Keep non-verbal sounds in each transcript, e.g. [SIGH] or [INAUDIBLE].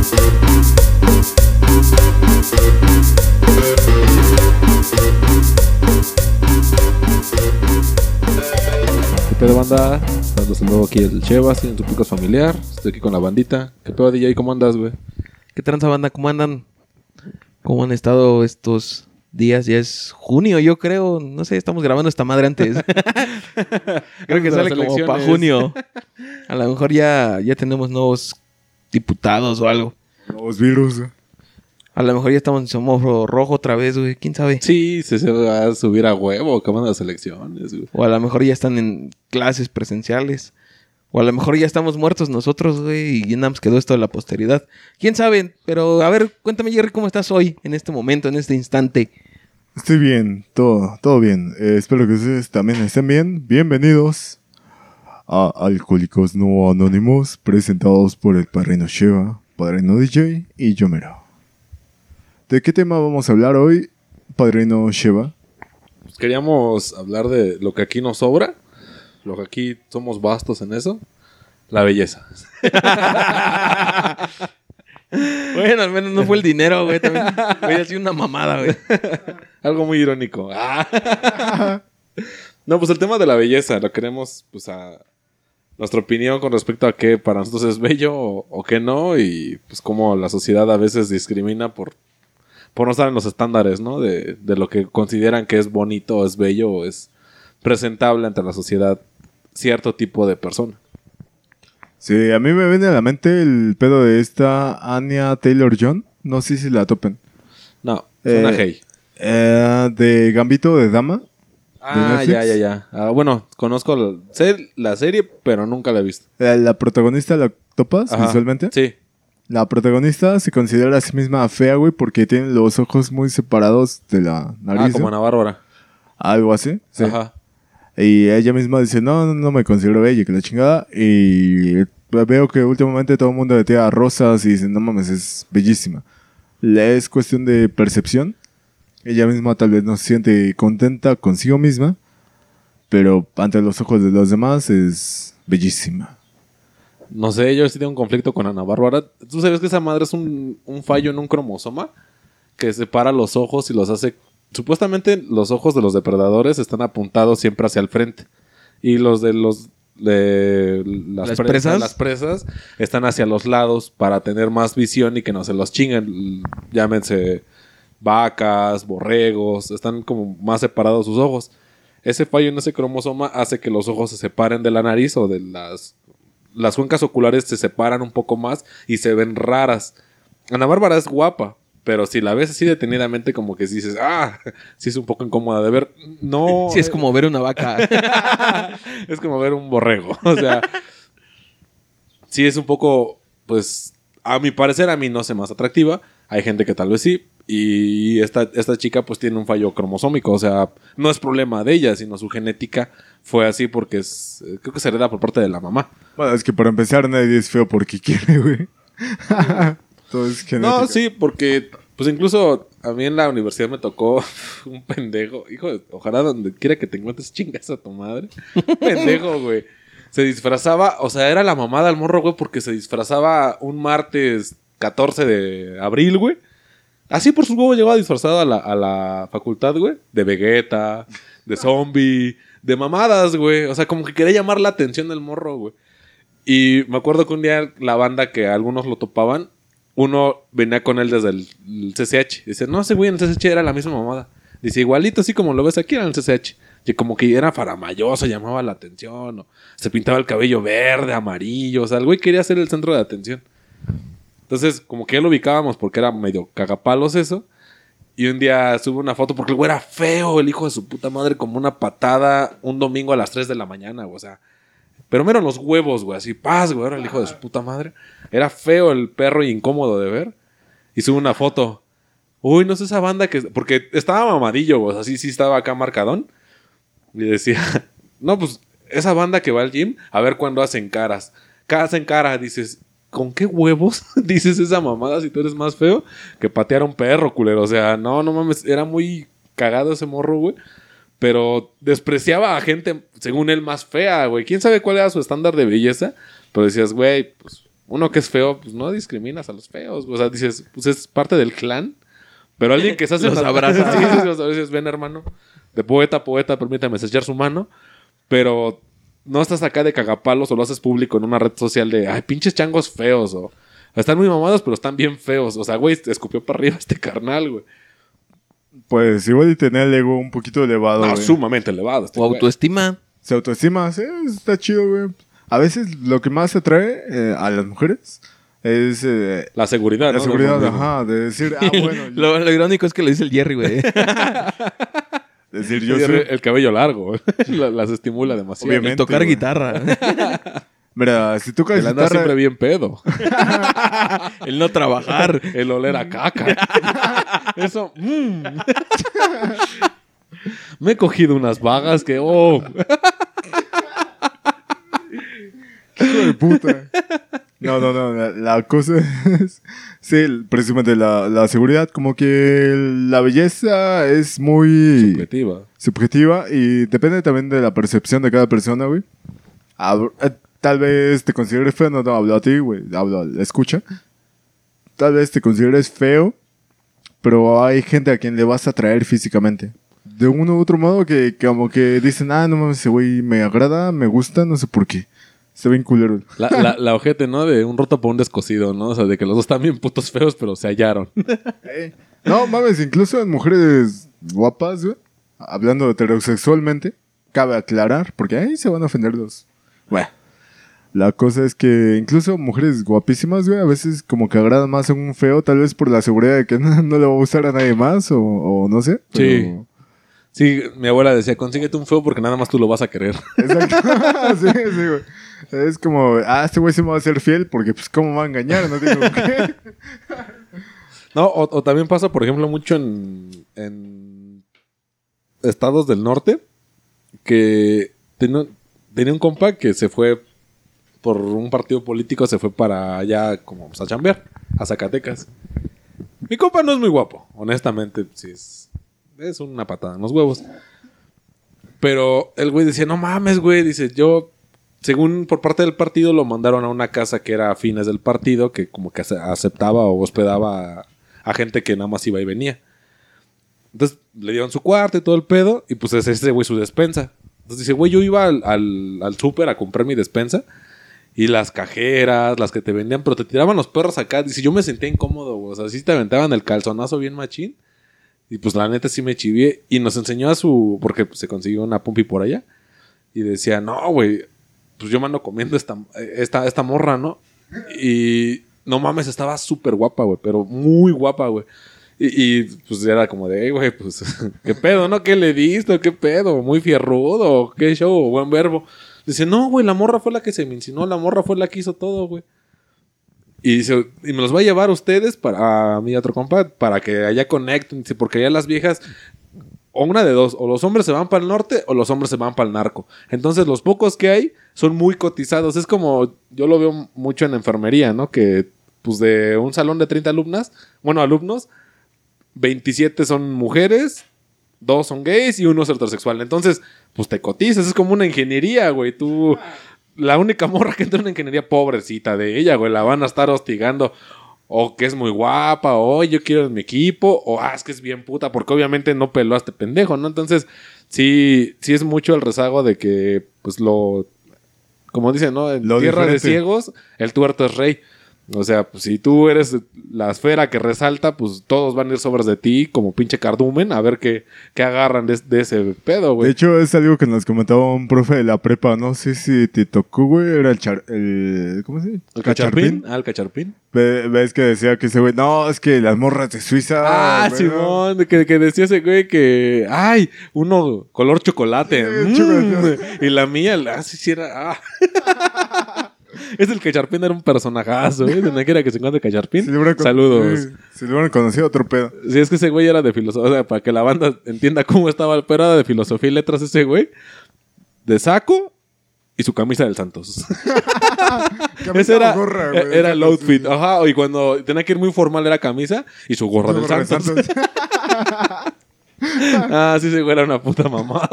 ¿Qué pedo, banda? Estamos de nuevo aquí el Chevas, en tu podcast familiar. Estoy aquí con la bandita. ¿Qué pedo, DJ? ¿Cómo andas, güey? ¿Qué tranza banda? ¿Cómo andan? ¿Cómo han estado estos días? Ya es junio, yo creo. No sé, estamos grabando esta madre antes. [LAUGHS] creo que sale como para junio. A lo mejor ya, ya tenemos nuevos diputados o algo. Los virus. A lo mejor ya estamos en semáforo rojo otra vez, güey. ¿Quién sabe? Sí, se, se va a subir a huevo. ¿Cómo van las elecciones, güey? O a lo mejor ya están en clases presenciales. O a lo mejor ya estamos muertos nosotros, güey, y ya nada más quedó esto de la posteridad. ¿Quién sabe? Pero, a ver, cuéntame, Jerry, ¿cómo estás hoy, en este momento, en este instante? Estoy bien, todo, todo bien. Eh, espero que ustedes también estén bien. Bienvenidos a Alcohólicos No Anónimos, presentados por el Padrino Sheva, Padrino DJ y Yomero. ¿De qué tema vamos a hablar hoy, Padrino Sheva? Pues queríamos hablar de lo que aquí nos sobra. Lo que aquí somos bastos en eso. La belleza. [LAUGHS] Bueno, al menos no fue el dinero, güey. También hubiera sido una mamada, güey. [LAUGHS] Algo muy irónico. Ah. [LAUGHS] no, pues el tema de la belleza. Lo queremos, pues, a nuestra opinión con respecto a qué para nosotros es bello o, o qué no. Y pues cómo la sociedad a veces discrimina por, por no estar en los estándares, ¿no? De, de lo que consideran que es bonito o es bello o es presentable ante la sociedad cierto tipo de persona. Sí, a mí me viene a la mente el pedo de esta Anya Taylor-John. No sé si la topen. No, suena Eh, hey. Eh, de Gambito de Dama. Ah, ya, ya, ya. Ah, bueno, conozco la, sé la serie, pero nunca la he visto. La protagonista la topas Ajá. visualmente. Sí. La protagonista se considera a sí misma fea, güey, porque tiene los ojos muy separados de la nariz. Ah, como. Ana Bárbara. Algo así. Sí. Ajá. Y ella misma dice, no, no, no me considero bella, que la chingada. Y veo que últimamente todo el mundo le tira rosas y dice, no mames, es bellísima. Es cuestión de percepción. Ella misma tal vez no se siente contenta consigo misma, pero ante los ojos de los demás es bellísima. No sé, yo sí tengo un conflicto con Ana Bárbara. ¿Tú sabes que esa madre es un, un fallo en un cromosoma? Que separa los ojos y los hace... Supuestamente los ojos de los depredadores están apuntados siempre hacia el frente. Y los de los... De las, ¿Las presas, presas? las presas están hacia los lados para tener más visión y que no se los chinguen. Llámense vacas, borregos, están como más separados sus ojos. Ese fallo en ese cromosoma hace que los ojos se separen de la nariz o de las las cuencas oculares se separan un poco más y se ven raras. Ana Bárbara es guapa, pero si la ves así detenidamente, como que dices, ah, sí es un poco incómoda de ver. No. [LAUGHS] Sí, es como ver una vaca. [LAUGHS] es como ver un borrego. [LAUGHS] O sea, sí es un poco, pues, a mi parecer, a mí no sé más atractiva. Hay gente que tal vez sí. Y esta, esta chica pues tiene un fallo cromosómico. O sea, no es problema de ella, sino su genética fue así porque es, eh, creo que se hereda por parte de la mamá. Bueno, es que para empezar nadie es feo porque quiere, güey. [LAUGHS] Todo es genética. No, sí, porque pues incluso a mí en la universidad me tocó [LAUGHS] un pendejo. Hijo, de- ojalá donde quiera que te encuentres chingas a tu madre. Un [LAUGHS] pendejo, güey. Se disfrazaba, o sea, era la mamada al morro, güey, porque se disfrazaba un martes 14 de abril, güey. Así por sus huevos llegaba disfrazado a la, a la facultad, güey. De Vegeta, de zombie, de mamadas, güey. O sea, como que quería llamar la atención del morro, güey. Y me acuerdo que un día la banda que algunos lo topaban, uno venía con él desde el, el CCH. Dice, no, ese güey en el CCH era la misma mamada. Dice, igualito así como lo ves aquí en el CCH. Y como que era faramayoso, llamaba la atención. O se pintaba el cabello verde, amarillo. O sea, el güey quería ser el centro de atención. Entonces, como que ya lo ubicábamos porque era medio cagapalos eso. Y un día sube una foto porque el güey era feo, el hijo de su puta madre, como una patada un domingo a las 3 de la mañana, güey. O sea, pero me eran los huevos, güey, así, paz, güey, era el hijo de su puta madre. Era feo el perro y incómodo de ver. Y sube una foto. Uy, no sé esa banda que. Porque estaba mamadillo, güey, así sí estaba acá marcadón. Y decía, [LAUGHS] no, pues esa banda que va al gym, a ver cuándo hacen caras. Cada hacen cara, dices, ¿con qué huevos [LAUGHS] dices esa mamada si tú eres más feo que patear a un perro, culero? O sea, no, no mames, era muy cagado ese morro, güey. Pero despreciaba a gente, según él, más fea, güey. ¿Quién sabe cuál era su estándar de belleza? Pero decías, güey, pues uno que es feo, pues no discriminas a los feos. O sea, dices, pues es parte del clan. Pero alguien que se hace [LAUGHS] Los abraza. [LAUGHS] Sí, sí, sí, los dices, ven hermano, de poeta a poeta, permítame sellar su mano. Pero no estás acá de cagapalos o lo haces público en una red social de, ay, pinches changos feos. O están muy mamados, pero están bien feos. O sea, güey, te escupió para arriba este carnal, güey. Pues igual y tener el ego un poquito elevado, No, güey. sumamente elevado. este O güey. autoestima. Se autoestima, sí, está chido, güey. A veces lo que más atrae eh, a las mujeres es eh, La seguridad, la ¿no? seguridad, ajá, de decir, ah, [LAUGHS] bueno, lo, lo irónico es que lo dice el Jerry, güey. [LAUGHS] decir yo el, soy... el cabello largo. [LAUGHS] la- las estimula demasiado. Obviamente. El tocar güey. guitarra. [LAUGHS] Mira, si tocas El andar guitarra, siempre bien pedo. [LAUGHS] el no trabajar. El oler a caca. Eso. mm. Me he cogido unas vagas que. Oh. hijo de puta. No, no, no, la, la cosa es, sí, precisamente la, la seguridad, como que la belleza es muy Subjetiva. subjetiva y depende también de la percepción de cada persona, güey. Eh, Tal vez te consideres feo, no, no hablo a ti, güey, hablo a la escucha. Tal vez te consideres feo, pero hay gente a quien le vas a atraer físicamente. De uno u otro modo que, que como que dicen, ah, no mames, ese güey me agrada, me gusta, no sé por qué. Se ven culero. La, la, [LAUGHS] la ojete, ¿no? De un roto por un descosido, ¿no? O sea, de que los dos están bien putos feos, pero se hallaron. Eh, No, mames, incluso en mujeres guapas, güey, hablando heterosexualmente, cabe aclarar, porque ahí se van a ofender los. Bueno, la cosa es que incluso mujeres guapísimas, güey, a veces como que agradan más a un feo, tal vez por la seguridad de que [LAUGHS] no, no le va a gustar a nadie más, o, o no sé. pero- Sí, mi abuela decía, consíguete un feo porque nada más tú lo vas a querer. Exacto. [LAUGHS] sí, sí, güey. Es como, ah, este güey se me va a ser fiel porque, pues, ¿cómo va a engañar? No digo, ¿qué? [LAUGHS] No, o, también pasa, por ejemplo, mucho en, en estados del norte, que tenía, tenía un compa que se fue por un partido político, se fue para allá como pues, a chambear, a Zacatecas. Mi compa no es muy guapo, honestamente, sí es, es una patada en los huevos. Pero el güey decía, no mames, güey, dice, yo, según por parte del partido, lo mandaron a una casa que era a fines del partido, que como que ace- aceptaba o hospedaba a, gente que nada más iba y venía. Entonces le dieron su cuarto y todo el pedo, y pues es ese güey su despensa. Entonces dice, güey, yo iba al, al, al súper a comprar mi despensa. Y las cajeras, las que te vendían, pero te tiraban los perros acá. Dice, yo me sentía incómodo, güey. O sea, sí te aventaban el calzonazo bien machín. Y pues la neta sí me chivié. Y nos enseñó a su. Porque se consiguió una pumpi por allá. Y decía, no, güey. Pues yo me ando comiendo esta, esta, esta morra, ¿no? Y no mames, estaba súper guapa, güey. Pero muy guapa, güey. Y, y, pues era como de, "Ey, güey, pues, [LAUGHS] ¿qué pedo, no? ¿Qué le diste? ¿Qué pedo? ¿Muy fierrudo? ¿Qué show? Buen verbo. Dice, no, güey, la morra fue la que se me insinuó, la morra fue la que hizo todo, güey. Y dice, y me los va a llevar ustedes para a mi otro compa para que allá conecten. Dice, porque allá las viejas, o una de dos, o los hombres se van para el norte o los hombres se van para el narco. Entonces, los pocos que hay son muy cotizados. Es como, yo lo veo mucho en enfermería, ¿no? Que, pues, de un salón de 30 alumnas, bueno, alumnos, 27 son mujeres, dos son gays y uno es heterosexual. Entonces, pues te cotizas, es como una ingeniería, güey. Tú, la única morra que entra en una ingeniería pobrecita de ella, güey, la van a estar hostigando. O que es muy guapa, o yo quiero en mi equipo, o ah, es que es bien puta, porque obviamente no peló a este pendejo, ¿no? Entonces, sí, sí es mucho el rezago de que, pues lo, como dicen, ¿no? En Lo tierra de ciegos, el tuerto es rey. O sea, pues si tú eres la esfera que resalta, pues todos van a ir sobres de ti como pinche cardumen a ver qué, qué agarran de, de ese pedo, De güey. hecho, es algo que nos comentaba un profe de la prepa. No sé si te tocó, güey. Era el char... El, ¿Cómo se dice? ¿El cacharpín? Ah, el cacharpín. Ve- ¿Ves que decía que ese güey... No, es que las morras de Suiza... Ah, güey, Simón, de que, que decía ese güey que, ay, uno color chocolate. Sí, mm, chocolate. y la mía, ah, sí, sí era, ah. [LAUGHS] es el cacharpín, era un personajazo, ¿eh? Donde quiera que se encuentre cacharpín. Si Saludos. sí, Si le hubieran conocido otro pedo. Si es que ese güey era de filosofía, o sea, para que la banda entienda cómo estaba, pero era de filosofía y letras ese güey. De saco y su camisa del Santos. [LAUGHS] Camisa Ese era, gorra, güey, era el outfit. Ajá, y cuando tenía que ir muy formal era camisa y su gorra del Gorra. Santos. [LAUGHS] ah, sí, ese güey era una puta mamada.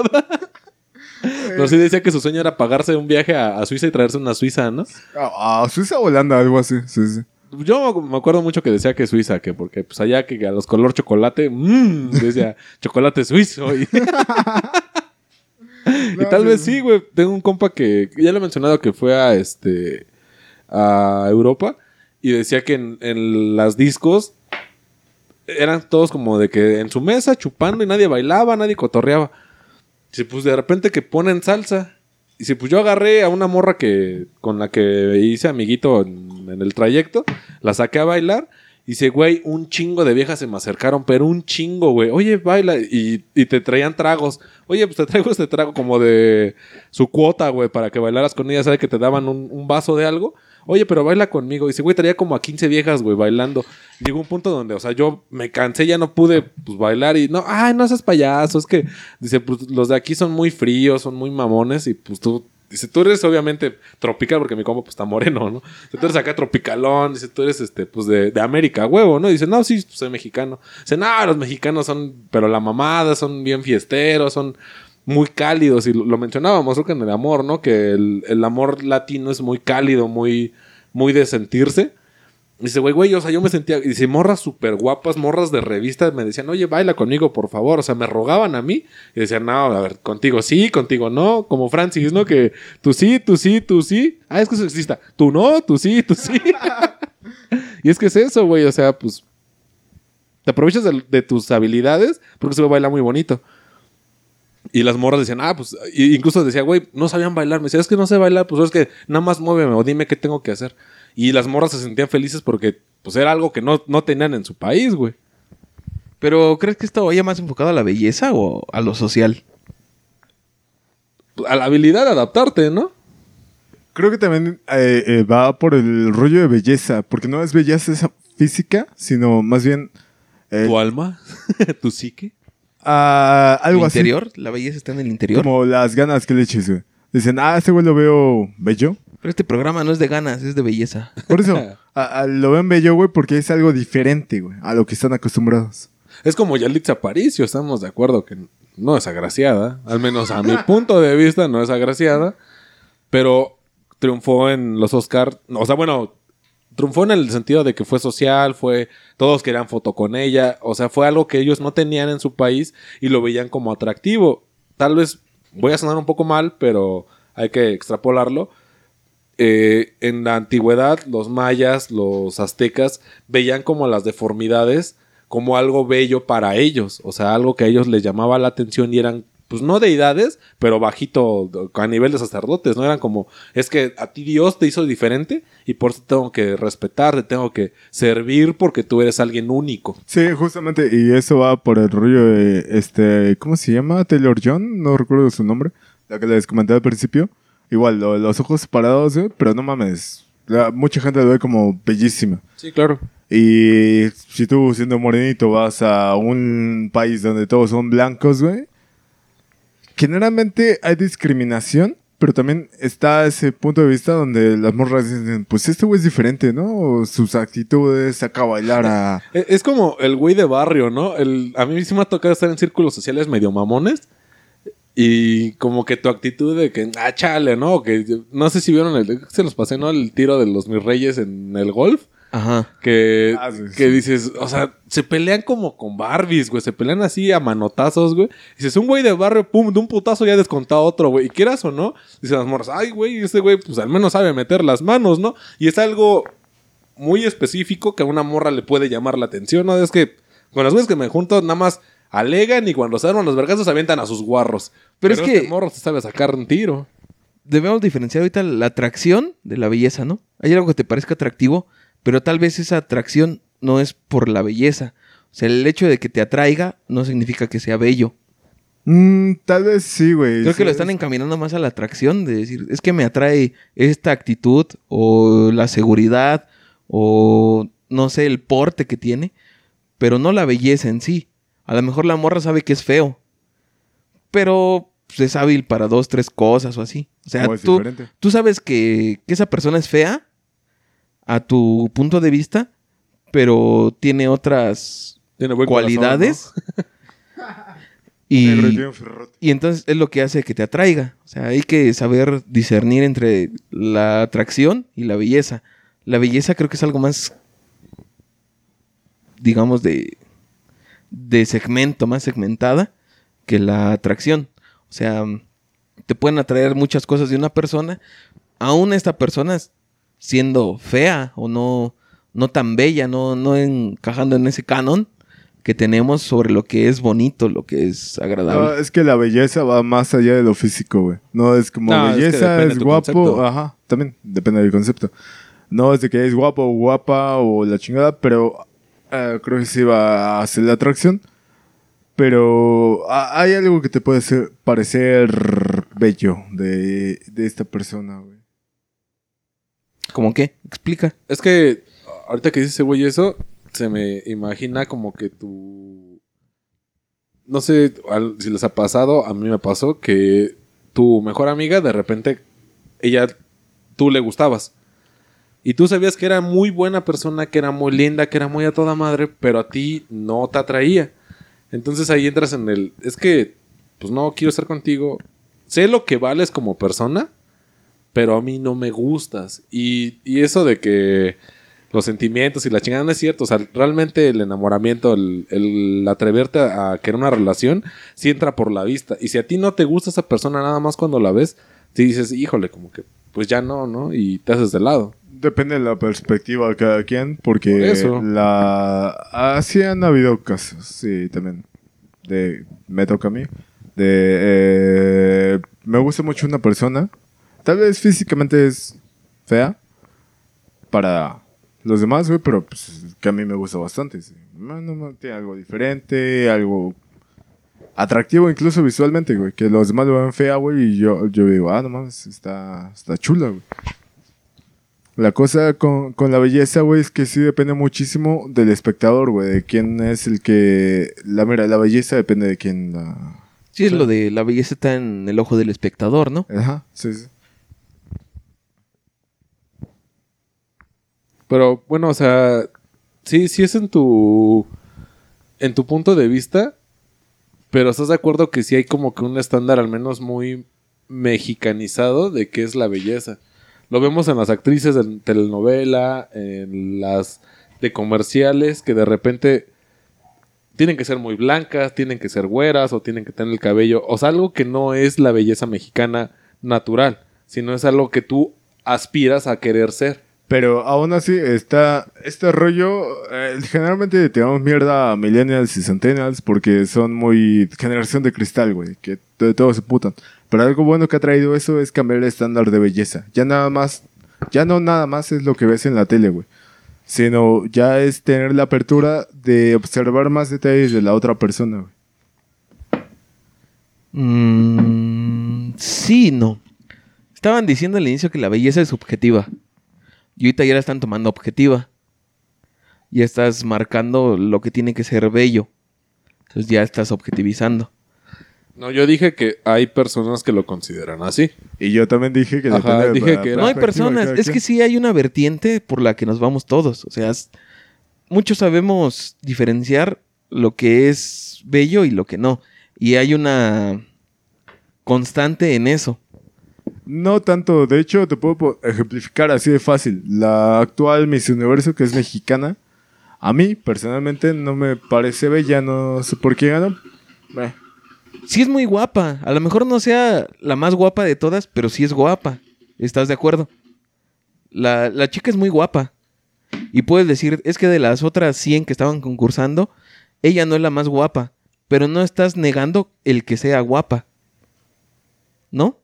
Pero sí decía que su sueño era pagarse un viaje a, a Suiza y traerse una Suiza, ¿no? Ah, Suiza o Holanda, algo así. Sí, sí. Yo me acuerdo mucho que decía que Suiza, que porque pues allá que a los color chocolate, mmm, decía [LAUGHS] chocolate suizo. [LAUGHS] Y, y tal vez sí, güey. Tengo un compa que ya le he mencionado que fue a este a Europa y decía que en, en las discos eran todos como de que en su mesa chupando y nadie bailaba, nadie cotorreaba. Dice, pues de repente que ponen salsa. Dice, pues yo agarré a una morra que con la que hice amiguito en, el trayecto, la saqué a bailar. Dice, güey, un chingo de viejas se me acercaron, pero un chingo, güey. Oye, baila. Y, y te traían tragos. Oye, pues te traigo este trago como de su cuota, güey, para que bailaras con ella. ¿Sabe que te daban un vaso de algo? Oye, pero baila conmigo. Dice, güey, traía como a 15 viejas, güey, bailando. Llegó un punto donde, o sea, yo me cansé, ya no pude, pues, bailar y no, ay, no seas payaso. Es que, dice, pues, los de aquí son muy fríos, son muy mamones y, pues, tú, dice, tú eres obviamente tropical porque mi compa, pues, está moreno, ¿no? Dice, tú eres acá tropicalón, dice, tú eres, este, pues, de, de América, huevo, ¿no? Dice, no, sí, soy mexicano. Dice, no, los mexicanos son, pero la mamada, son bien fiesteros, son muy cálidos y lo, lo mencionábamos creo que en el amor, ¿no? Que el, amor latino es muy cálido, muy, muy de sentirse. Dice, güey, güey, o sea, yo me sentía, y dice, morras súper guapas, morras de revistas, me decían, oye, baila conmigo, por favor. O sea, me rogaban a mí y decían, no, a ver, contigo sí, contigo no, como Francis, ¿no? Que tú sí, tú sí, tú sí. Ah, es que eso exista. Tú no, tú sí, tú sí. [LAUGHS] y es que es eso, güey, o sea, pues, te aprovechas de, tus habilidades porque se baila muy bonito. Y las morras decían, ah, pues, y incluso decía, güey, no sabían bailar. Me decía, es que no sé bailar, pues es que nada más muéveme o dime qué tengo que hacer. Y las morras se sentían felices porque, pues, era algo que no, no tenían en su país, güey. Pero, ¿crees que esto vaya más enfocado a la belleza o a lo social? A la habilidad de adaptarte, ¿no? Creo que también eh, eh, va por el rollo de belleza, porque no es belleza física, sino más bien eh, Tu alma, [LAUGHS] tu psique. Ah, algo ¿El así. interior? ¿La belleza está en el interior? Como las ganas que le eches, güey. Dicen, ah, este güey lo veo bello. Pero este programa no es de ganas, es de belleza. Por eso, [LAUGHS] a- a- lo ven bello, güey, porque es algo diferente, güey, a lo que están acostumbrados. Es como Yalitza Aparicio, estamos de acuerdo que no es agraciada. Al menos a mi [LAUGHS] punto de vista no es agraciada. Pero triunfó en los Oscar. O sea, bueno, triunfó en el sentido de que fue social, fue. Todos querían foto con ella. O sea, fue algo que ellos no tenían en su país y lo veían como atractivo. Tal vez voy a sonar un poco mal, pero hay que extrapolarlo. Eh, en la antigüedad, los mayas, los aztecas, veían como las deformidades como algo bello para ellos, o sea, algo que a ellos les llamaba la atención y eran, pues no deidades, pero bajito a nivel de sacerdotes, no eran como, es que a ti Dios te hizo diferente y por eso tengo que respetarte, tengo que servir porque tú eres alguien único. Sí, justamente, y eso va por el rollo de, este, ¿cómo se llama? Taylor John, no recuerdo su nombre, la que les comenté al principio. Igual, lo- los ojos parados, güey, pero no mames, la- mucha gente lo ve como bellísima. Sí, claro. Y si tú siendo morenito vas a un país donde todos son blancos, güey, generalmente hay discriminación, pero también está ese punto de vista donde las morras dicen, pues este güey es diferente, ¿no? Sus actitudes, saca a bailar a... E- Es como el güey de barrio, ¿no? El, a mí sí me ha tocado estar en círculos sociales medio mamones. Y como que tu actitud de que, ah, chale, ¿no? Que no sé si vieron el, se los pasé, ¿no? El tiro de los mis reyes en el golf. Ajá. Que, Ah, sí, que sí. dices, o sea, se pelean como con Barbies, güey. Se pelean así a manotazos, güey. Dices, un güey de barrio, pum, de un putazo ya descontó a otro, güey. Y quieras o no, dicen las morras, ay, güey, ese güey, pues al menos sabe meter las manos, ¿no? Y es algo muy específico que a una morra le puede llamar la atención, ¿no? Es que con las güeyes que me junto, nada más alegan y cuando se arman los vergazos avientan a sus guarros. Pero Pero, es este que- morro se sabe sacar un tiro. Debemos diferenciar ahorita la atracción de la belleza, ¿no? Hay algo que te parezca atractivo, pero tal vez esa atracción no es por la belleza. O sea, el hecho de que te atraiga no significa que sea bello. Mm, tal vez sí, güey. Creo que lo están encaminando más a la atracción, de decir, es que me atrae esta actitud o la seguridad o no sé, el porte que tiene, pero no la belleza en sí. A lo mejor la morra sabe que es feo, pero pues, es hábil para dos, tres cosas o así. O sea, tú, tú sabes que, que esa persona es fea a tu punto de vista, pero tiene otras Tiene cualidades. [LAUGHS] Y, y entonces es lo que hace que te atraiga. O sea, hay que saber discernir entre la atracción y la belleza. La belleza creo que es algo más, digamos, de, de segmento, más segmentada que la atracción. O sea, te pueden atraer muchas cosas de una persona, aún esta persona siendo fea o no, no tan bella, no, no encajando en ese canon que tenemos sobre lo que es bonito, lo que es No, agradable. es que la belleza va más allá de lo físico, güey. No es como No, es que belleza, depende es, guapo. concepto. Ajá, también depende del concepto. No es de que es guapo o guapa o la chingada, pero eh, creo que sí va a hacer la atracción. Pero ah, hay algo que te puede ser- parecer bello de, de esta persona, güey. ¿Cómo qué? Explica. Es que ahorita que dice ese güey eso, se me imagina como que tu... No sé si les ha pasado, a mí me pasó que tu mejor amiga de repente, ella, tú le gustabas. Y tú sabías que era muy buena persona, que era muy linda, que era muy a toda madre, pero a ti no te atraía. Entonces ahí entras en el... Es que, pues no, quiero estar contigo. Sé lo que vales como persona, pero a mí no me gustas. Y, y eso de que los sentimientos y la chingada no es cierto. O sea, realmente el enamoramiento, el, el atreverte a, a querer una relación, sí entra por la vista. Y si a ti no te gusta esa persona nada más cuando la ves, si dices, híjole, como que pues ya no, ¿no? Y te haces de lado. Depende de la perspectiva de cada quien, porque Por eso. la así han habido casos, sí, también. De me toca a mí. De eh, me gusta mucho una persona, tal vez físicamente es fea para los demás, güey, pero pues, que a mí me gusta bastante. sí. No, no, no, tiene algo diferente, algo atractivo incluso visualmente, güey, que los demás lo ven fea, güey, y yo, yo digo, ah, no mames, está, está chula, güey. La cosa con, con la belleza, güey, es que sí depende muchísimo del espectador, güey, de quién es el que... La mira, la belleza depende de quién la... Sí, es lo de la belleza está en el ojo del espectador, ¿no? Ajá, sí, sí. Pero bueno, o sea, sí, sí es en tu. En tu punto de vista. Pero estás de acuerdo que sí hay como que un estándar al menos muy mexicanizado de qué es la belleza. Lo vemos en las actrices de telenovela, en las de comerciales, que de repente tienen que ser muy blancas, tienen que ser güeras o tienen que tener el cabello. O sea, algo que no es la belleza mexicana natural, sino es algo que tú aspiras a querer ser. Pero aún así está este rollo. eh, generalmente tiramos mierda a millennials y centennials porque son muy generación de cristal, güey, que de todo se putan. Pero algo bueno que ha traído eso es cambiar el estándar de belleza. Ya nada más, ya no nada más es lo que ves en la tele, güey. Sino ya es tener la apertura de observar más detalles de la otra persona, güey. Mm, sí, no. Estaban diciendo al inicio que la belleza es subjetiva. Y ahorita ya la están tomando objetiva. Ya estás marcando lo que tiene que ser bello. Entonces ya estás objetivizando. No, yo dije que hay personas que lo consideran así. Y yo también dije que Ajá, depende de dije la que era- No hay de personas. Es que sí hay una vertiente por la que nos vamos todos. O sea, es- muchos sabemos diferenciar lo que es bello y lo que no. Y hay una constante en eso. No tanto, de hecho te puedo ejemplificar así de fácil. La actual Miss Universo, que es mexicana, a mí personalmente no me parece bella, no sé por qué ganó. Sí es muy guapa. A lo mejor no sea la más guapa de todas, pero sí es guapa. ¿Estás de acuerdo? La, la chica es muy guapa. Y puedes decir, es que de las otras 100 que estaban concursando, ella no es la más guapa. Pero no estás negando el que sea guapa. ¿No?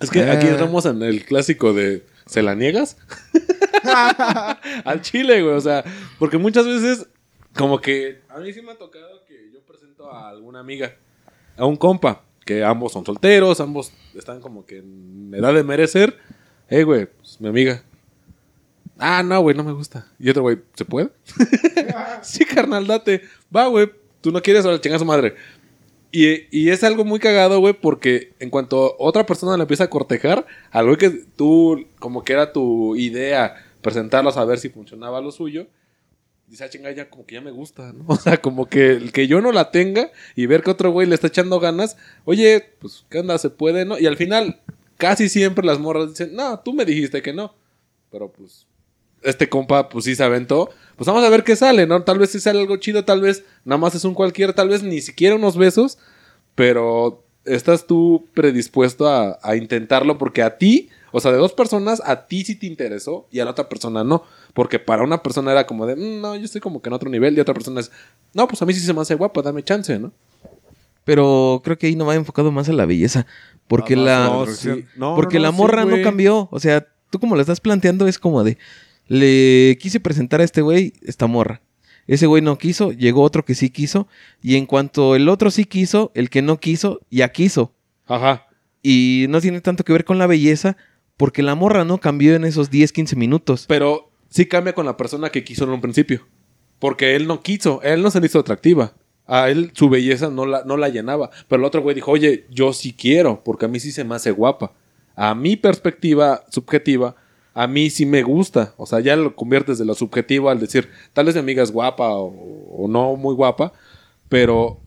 Es que aquí Ah. estamos en el clásico de ¿se la niegas? [LAUGHS] Al chile, güey. O sea, porque muchas veces, como que a mí sí me ha tocado que yo presento a alguna amiga, a un compa, que ambos son solteros, ambos están como que en edad de merecer. Eh, güey, pues mi amiga. Ah, no, güey, no me gusta. Y otro, güey, ¿se puede? [LAUGHS] sí, carnal, date. Va, güey, tú no quieres, ahora chinga su madre. Y, y es algo muy cagado, güey, porque en cuanto otra persona le empieza a cortejar, al güey que tú, como que era tu idea, presentarlos a ver si funcionaba lo suyo, dice, ah, chinga, ya como que ya me gusta, ¿no? [LAUGHS] O sea, como que el que yo no la tenga y ver que otro güey le está echando ganas, oye, pues, ¿qué onda? ¿Se puede, no? Y al final, casi siempre las morras dicen, no, tú me dijiste que no. Pero pues, este compa, pues sí se aventó. Pues vamos a ver qué sale, ¿no? Tal vez sí sale algo chido, tal vez nada más es un cualquiera, tal vez ni siquiera unos besos, pero estás tú predispuesto a, a intentarlo porque a ti, o sea, de dos personas, a ti sí te interesó y a la otra persona no. Porque para una persona era como de, "Mm, no, yo estoy como que en otro nivel. Y otra persona es, no, pues a mí sí se me hace guapo, dame chance, ¿no? Pero creo que ahí no va enfocado más a la belleza. Porque Ah, la. a No, atracción. sí. No, porque no, la morra sí, no cambió. O sea, tú como lo estás planteando es como de. Le quise presentar a este güey esta morra. Ese güey no quiso, llegó otro que sí quiso. Y en cuanto el otro sí quiso, el que no quiso, ya quiso. Ajá. Y no tiene tanto que ver con la belleza, porque la morra no cambió en esos 10, 15 minutos. Pero sí cambia con la persona que quiso en un principio. Porque él no quiso, él no se le hizo atractiva. A él su belleza no la, no la llenaba. Pero el otro güey dijo, oye, yo sí quiero, porque a mí sí se me hace guapa. A mi perspectiva subjetiva, a mí sí me gusta. O sea, ya lo conviertes de lo subjetivo al decir, tal vez mi amiga es guapa o, o no muy guapa, pero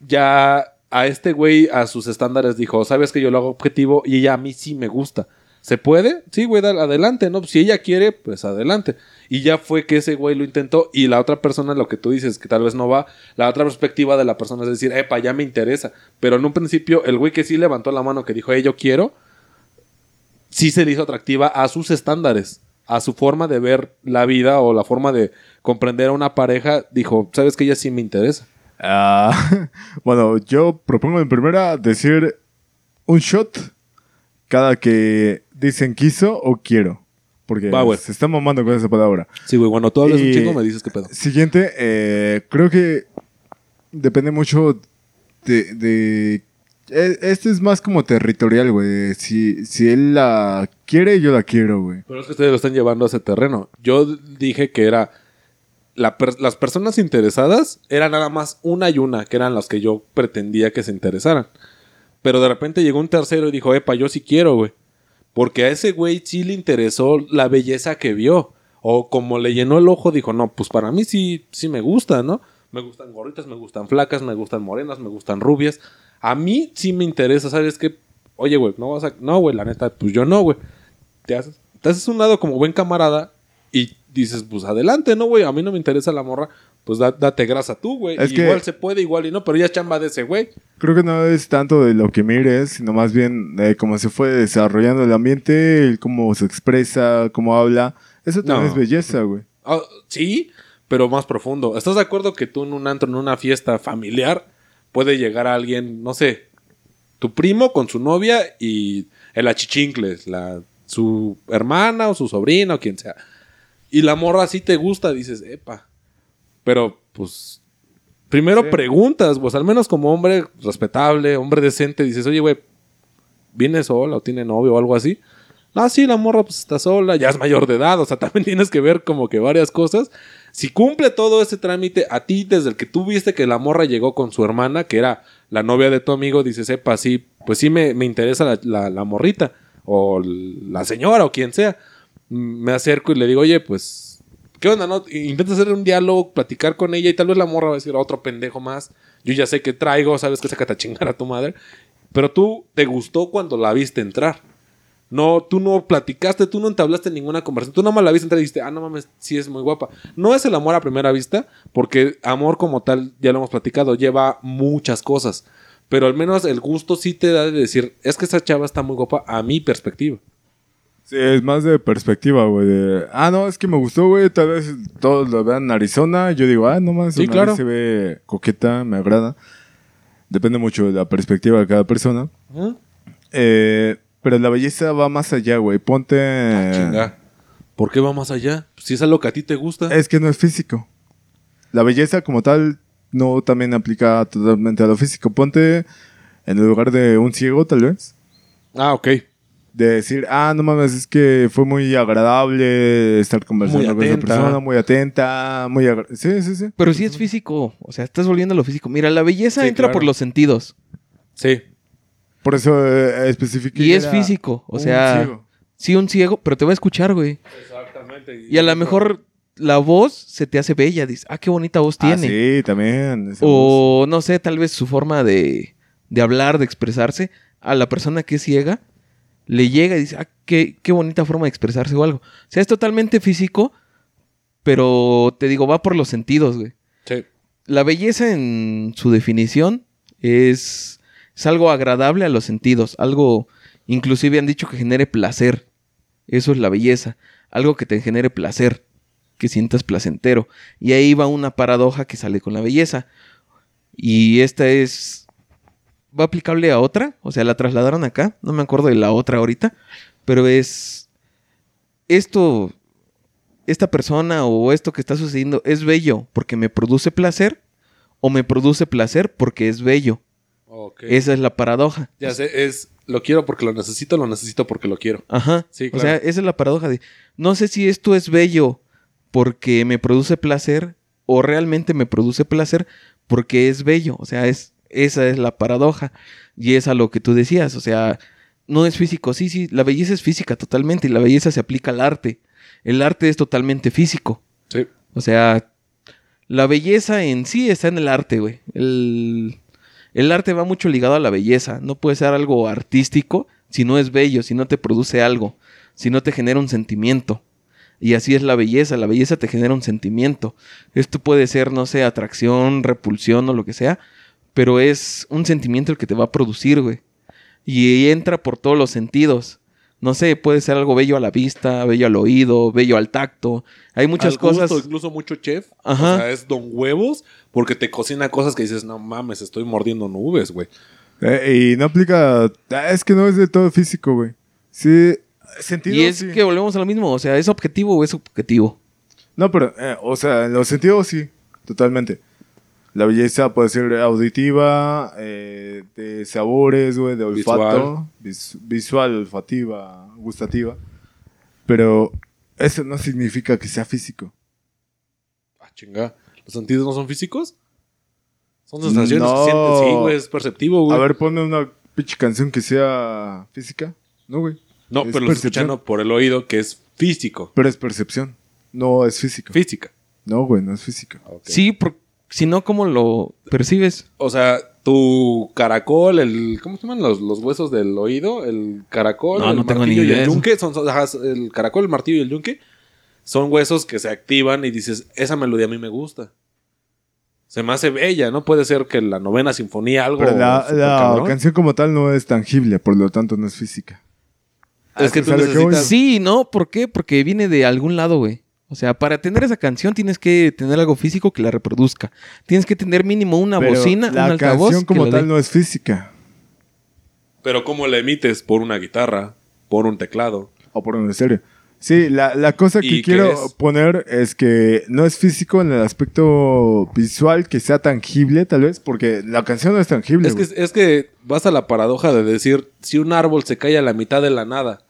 ya a este güey, a sus estándares, dijo, sabes que yo lo hago objetivo y ella a mí sí me gusta. ¿Se puede? Sí, güey, adelante, ¿no? Si ella quiere, pues adelante. Y ya fue que ese güey lo intentó y la otra persona, lo que tú dices, que tal vez no va, la otra perspectiva de la persona es decir, epa, ya me interesa. Pero en un principio, el güey que sí levantó la mano, que dijo, eh, yo quiero, sí se le hizo atractiva a sus estándares, a su forma de ver la vida o la forma de comprender a una pareja, dijo, sabes que ella sí me interesa. Ah, [LAUGHS] bueno, yo propongo en primera decir un shot cada que dicen quiso o quiero. Porque se está mamando con esa palabra. Sí, güey, cuando tú hablas un chingo me dices qué pedo. Siguiente, eh, creo que depende mucho de, de- Este es más como territorial, güey. Si, si él la quiere, yo la quiero, güey. Pero es que ustedes lo están llevando a ese terreno. Yo dije que era. las personas interesadas eran nada más una y una, que eran las que yo pretendía que se interesaran. Pero de repente llegó un tercero y dijo, epa, yo sí quiero, güey. Porque a ese güey sí le interesó la belleza que vio. O como le llenó el ojo, dijo, no, pues para mí sí, sí me gusta, ¿no? Me gustan gorritas, me gustan flacas, me gustan morenas, me gustan rubias. A mí sí me interesa, ¿sabes qué? Oye, güey, no vas a... No, güey, la neta, pues yo no, güey. Te haces, te haces un lado como buen camarada y dices, pues adelante, ¿no, güey? A mí no me interesa la morra. Pues da- date grasa tú, güey. Es que- Igual se puede, igual y no, pero ya es chamba de ese güey. Creo que no es tanto de lo que mires, sino más bien de cómo se fue desarrollando el ambiente, el cómo se expresa, cómo habla. Eso también No. es belleza, güey. Ah, sí, pero más profundo. ¿Estás de acuerdo que tú en un antro, en una fiesta familiar, puede llegar a alguien, no sé, tu primo con su novia y el achichincles, la, su hermana o su sobrina o quien sea? Y la morra sí te gusta, dices, epa. Pero, pues, primero Sí. preguntas, pues al menos como hombre respetable, hombre decente, dices, oye, güey, ¿viene sola o tiene novio o algo así? Ah, sí, la morra pues está sola, ya es mayor de edad, o sea, [LAUGHS] también tienes que ver como que varias cosas. Si cumple todo ese trámite, a ti desde el que tú viste que la morra llegó con su hermana, que era la novia de tu amigo, dices, epa, sí, pues sí me, me interesa la, la- morrita, o la señora, o quien sea. Mm, Me acerco y le digo, oye, pues, ¿qué onda, no? Intenta hacer un diálogo, platicar con ella, y tal vez la morra va a decir, otro pendejo más. Yo ya sé que traigo, sabes que saca a chingar a tu madre. Pero tú te gustó cuando la viste entrar. No, tú no platicaste, tú no entablaste ninguna conversación. Tú nomás la viste entrar y dijiste, ah, no mames, sí es muy guapa. No es el amor a primera vista, porque amor como tal, ya lo hemos platicado, lleva muchas cosas. Pero al menos el gusto sí te da de decir, es que esa chava está muy guapa a mi perspectiva. Sí, es más de perspectiva, güey. de, ah, no, es que me gustó, güey. Tal vez todos lo vean en Arizona. Yo digo, ah, no más, Sí, claro. se ve coqueta, me agrada. Depende mucho de la perspectiva de cada persona. Eh, pero la belleza va más allá, güey. Ponte. Ah, Chinga. ¿Por qué va más allá? Si es algo que a ti te gusta. Es que no es físico. La belleza como tal no también aplica totalmente a lo físico. Ponte en el lugar de un ciego, tal vez. Ah, ok. De decir, ah, no mames, es que fue muy agradable estar conversando con esa persona, muy atenta, muy Sí, sí, sí. Pero sí es físico. O sea, estás volviendo a lo físico. Mira, la belleza Sí, entra claro. por los sentidos. Sí. Por eso eh, especifiqué. Y es era físico. O un sea, ciego. sí, un ciego, pero te va a escuchar, güey. Exactamente. Y a lo mejor la voz se te hace bella. Dices, ah, qué bonita voz Ah, tiene. sí, también. voz. O no sé, tal vez su forma de, de hablar, de expresarse, a la persona que es ciega, le llega y dice, ah, qué, qué bonita forma de expresarse o algo. O sea, es totalmente físico, pero te digo, va por los sentidos, güey. Sí. La belleza en su definición es, es algo agradable a los sentidos, algo, inclusive han dicho que genere placer. Eso es la belleza, algo que te genere placer, que sientas placentero. Y ahí va una paradoja que sale con la belleza. Y esta es, va aplicable a otra, o sea, la trasladaron acá, no me acuerdo de la otra ahorita, pero es, esto, esta persona o esto que está sucediendo es bello porque me produce placer o me produce placer porque es bello. Esa es la paradoja. Ya sé, es lo quiero porque lo necesito, lo necesito porque lo quiero. Ajá. Sí, O claro. sea, esa es la paradoja de, no sé si esto es bello porque me produce placer o realmente me produce placer porque es bello. O sea, es, esa es la paradoja. Y es a lo que tú decías. O sea, no es físico. Sí, sí, la belleza es física totalmente y la belleza se aplica al arte. El arte es totalmente físico. Sí. O sea, la belleza en sí está en el arte, güey. El, el arte va mucho ligado a la belleza. No puede ser algo artístico si no es bello, si no te produce algo, si no te genera un sentimiento. Y así es la belleza. La belleza te genera un sentimiento. Esto puede ser, no sé, atracción, repulsión o lo que sea, pero es un sentimiento el que te va a producir, güey. Y entra por todos los sentidos. No sé, puede ser algo bello a la vista, bello al oído, bello al tacto. Hay muchas Al gusto, cosas. incluso mucho chef. Ajá. O sea, es don huevos porque te cocina cosas que dices, no mames, estoy mordiendo nubes, güey. Eh, y no aplica. ah, Es que no es de todo físico, güey. Sí. Sentido, Y es sí. que volvemos a lo mismo, o sea, ¿es objetivo o es subjetivo? No, pero, eh, o sea, en los sentidos sí, totalmente. La belleza puede ser auditiva, eh, de sabores, güey, de olfato, vis- visual, olfativa, gustativa. Pero eso no significa que sea físico. Ah, chinga. ¿Los sentidos no son físicos? Son sensaciones No. que sientes. Sí, güey, es perceptivo, güey. A ver, ponme una pinche canción que sea física. No, güey. no, es pero lo escuchando por el oído que es físico. Pero es percepción. No es físico. Física. no, güey, no es físico. Ok. Sí, por- si no, ¿cómo lo percibes? O sea, tu caracol, el. ¿Cómo se llaman los, los huesos del oído? El caracol, No, el no tengo ni martillo y el yunque. Son, el caracol, el martillo y el yunque. Son huesos que se activan y dices, esa melodía a mí me gusta. Se me hace bella, ¿no? Puede ser que la novena sinfonía, algo. Pero la, canción como tal no es tangible, por lo tanto no es física. Es que tú. Sí, ¿no? ¿Por qué? Porque viene de algún lado, güey. O sea, para tener esa canción tienes que tener algo físico que la reproduzca. Tienes que tener mínimo una Pero bocina, la un altavoz. canción que como la tal no es física. Pero ¿cómo la emites? Por una guitarra, por un teclado. O por un estéreo. Sí, la, la cosa que ¿Y qué quiero es? poner es que no es físico en el aspecto visual que sea tangible, tal vez, porque la canción no es tangible. Es que, es que vas a la paradoja de decir, si un árbol se cae a la mitad de la nada,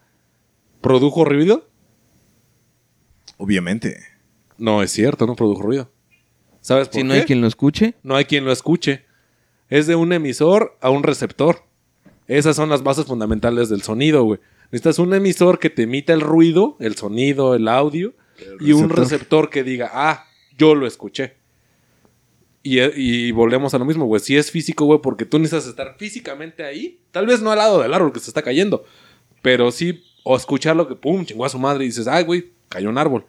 ¿produjo ruido? Obviamente. No es cierto, no produjo ruido. ¿Sabes por Si qué? no hay quien lo escuche. No hay quien lo escuche. Es de un emisor a un receptor. Esas son las bases fundamentales del sonido, güey. Necesitas un emisor que te emita el ruido, el sonido, el audio, y un receptor. que diga, ah, yo lo escuché. Y, y volvemos a lo mismo, güey. Si es físico, güey, porque tú necesitas estar físicamente ahí. Tal vez no al lado del árbol que se está cayendo. Pero sí, o escucharlo que, pum, chingó a su madre y dices, ay, güey, cayó un árbol.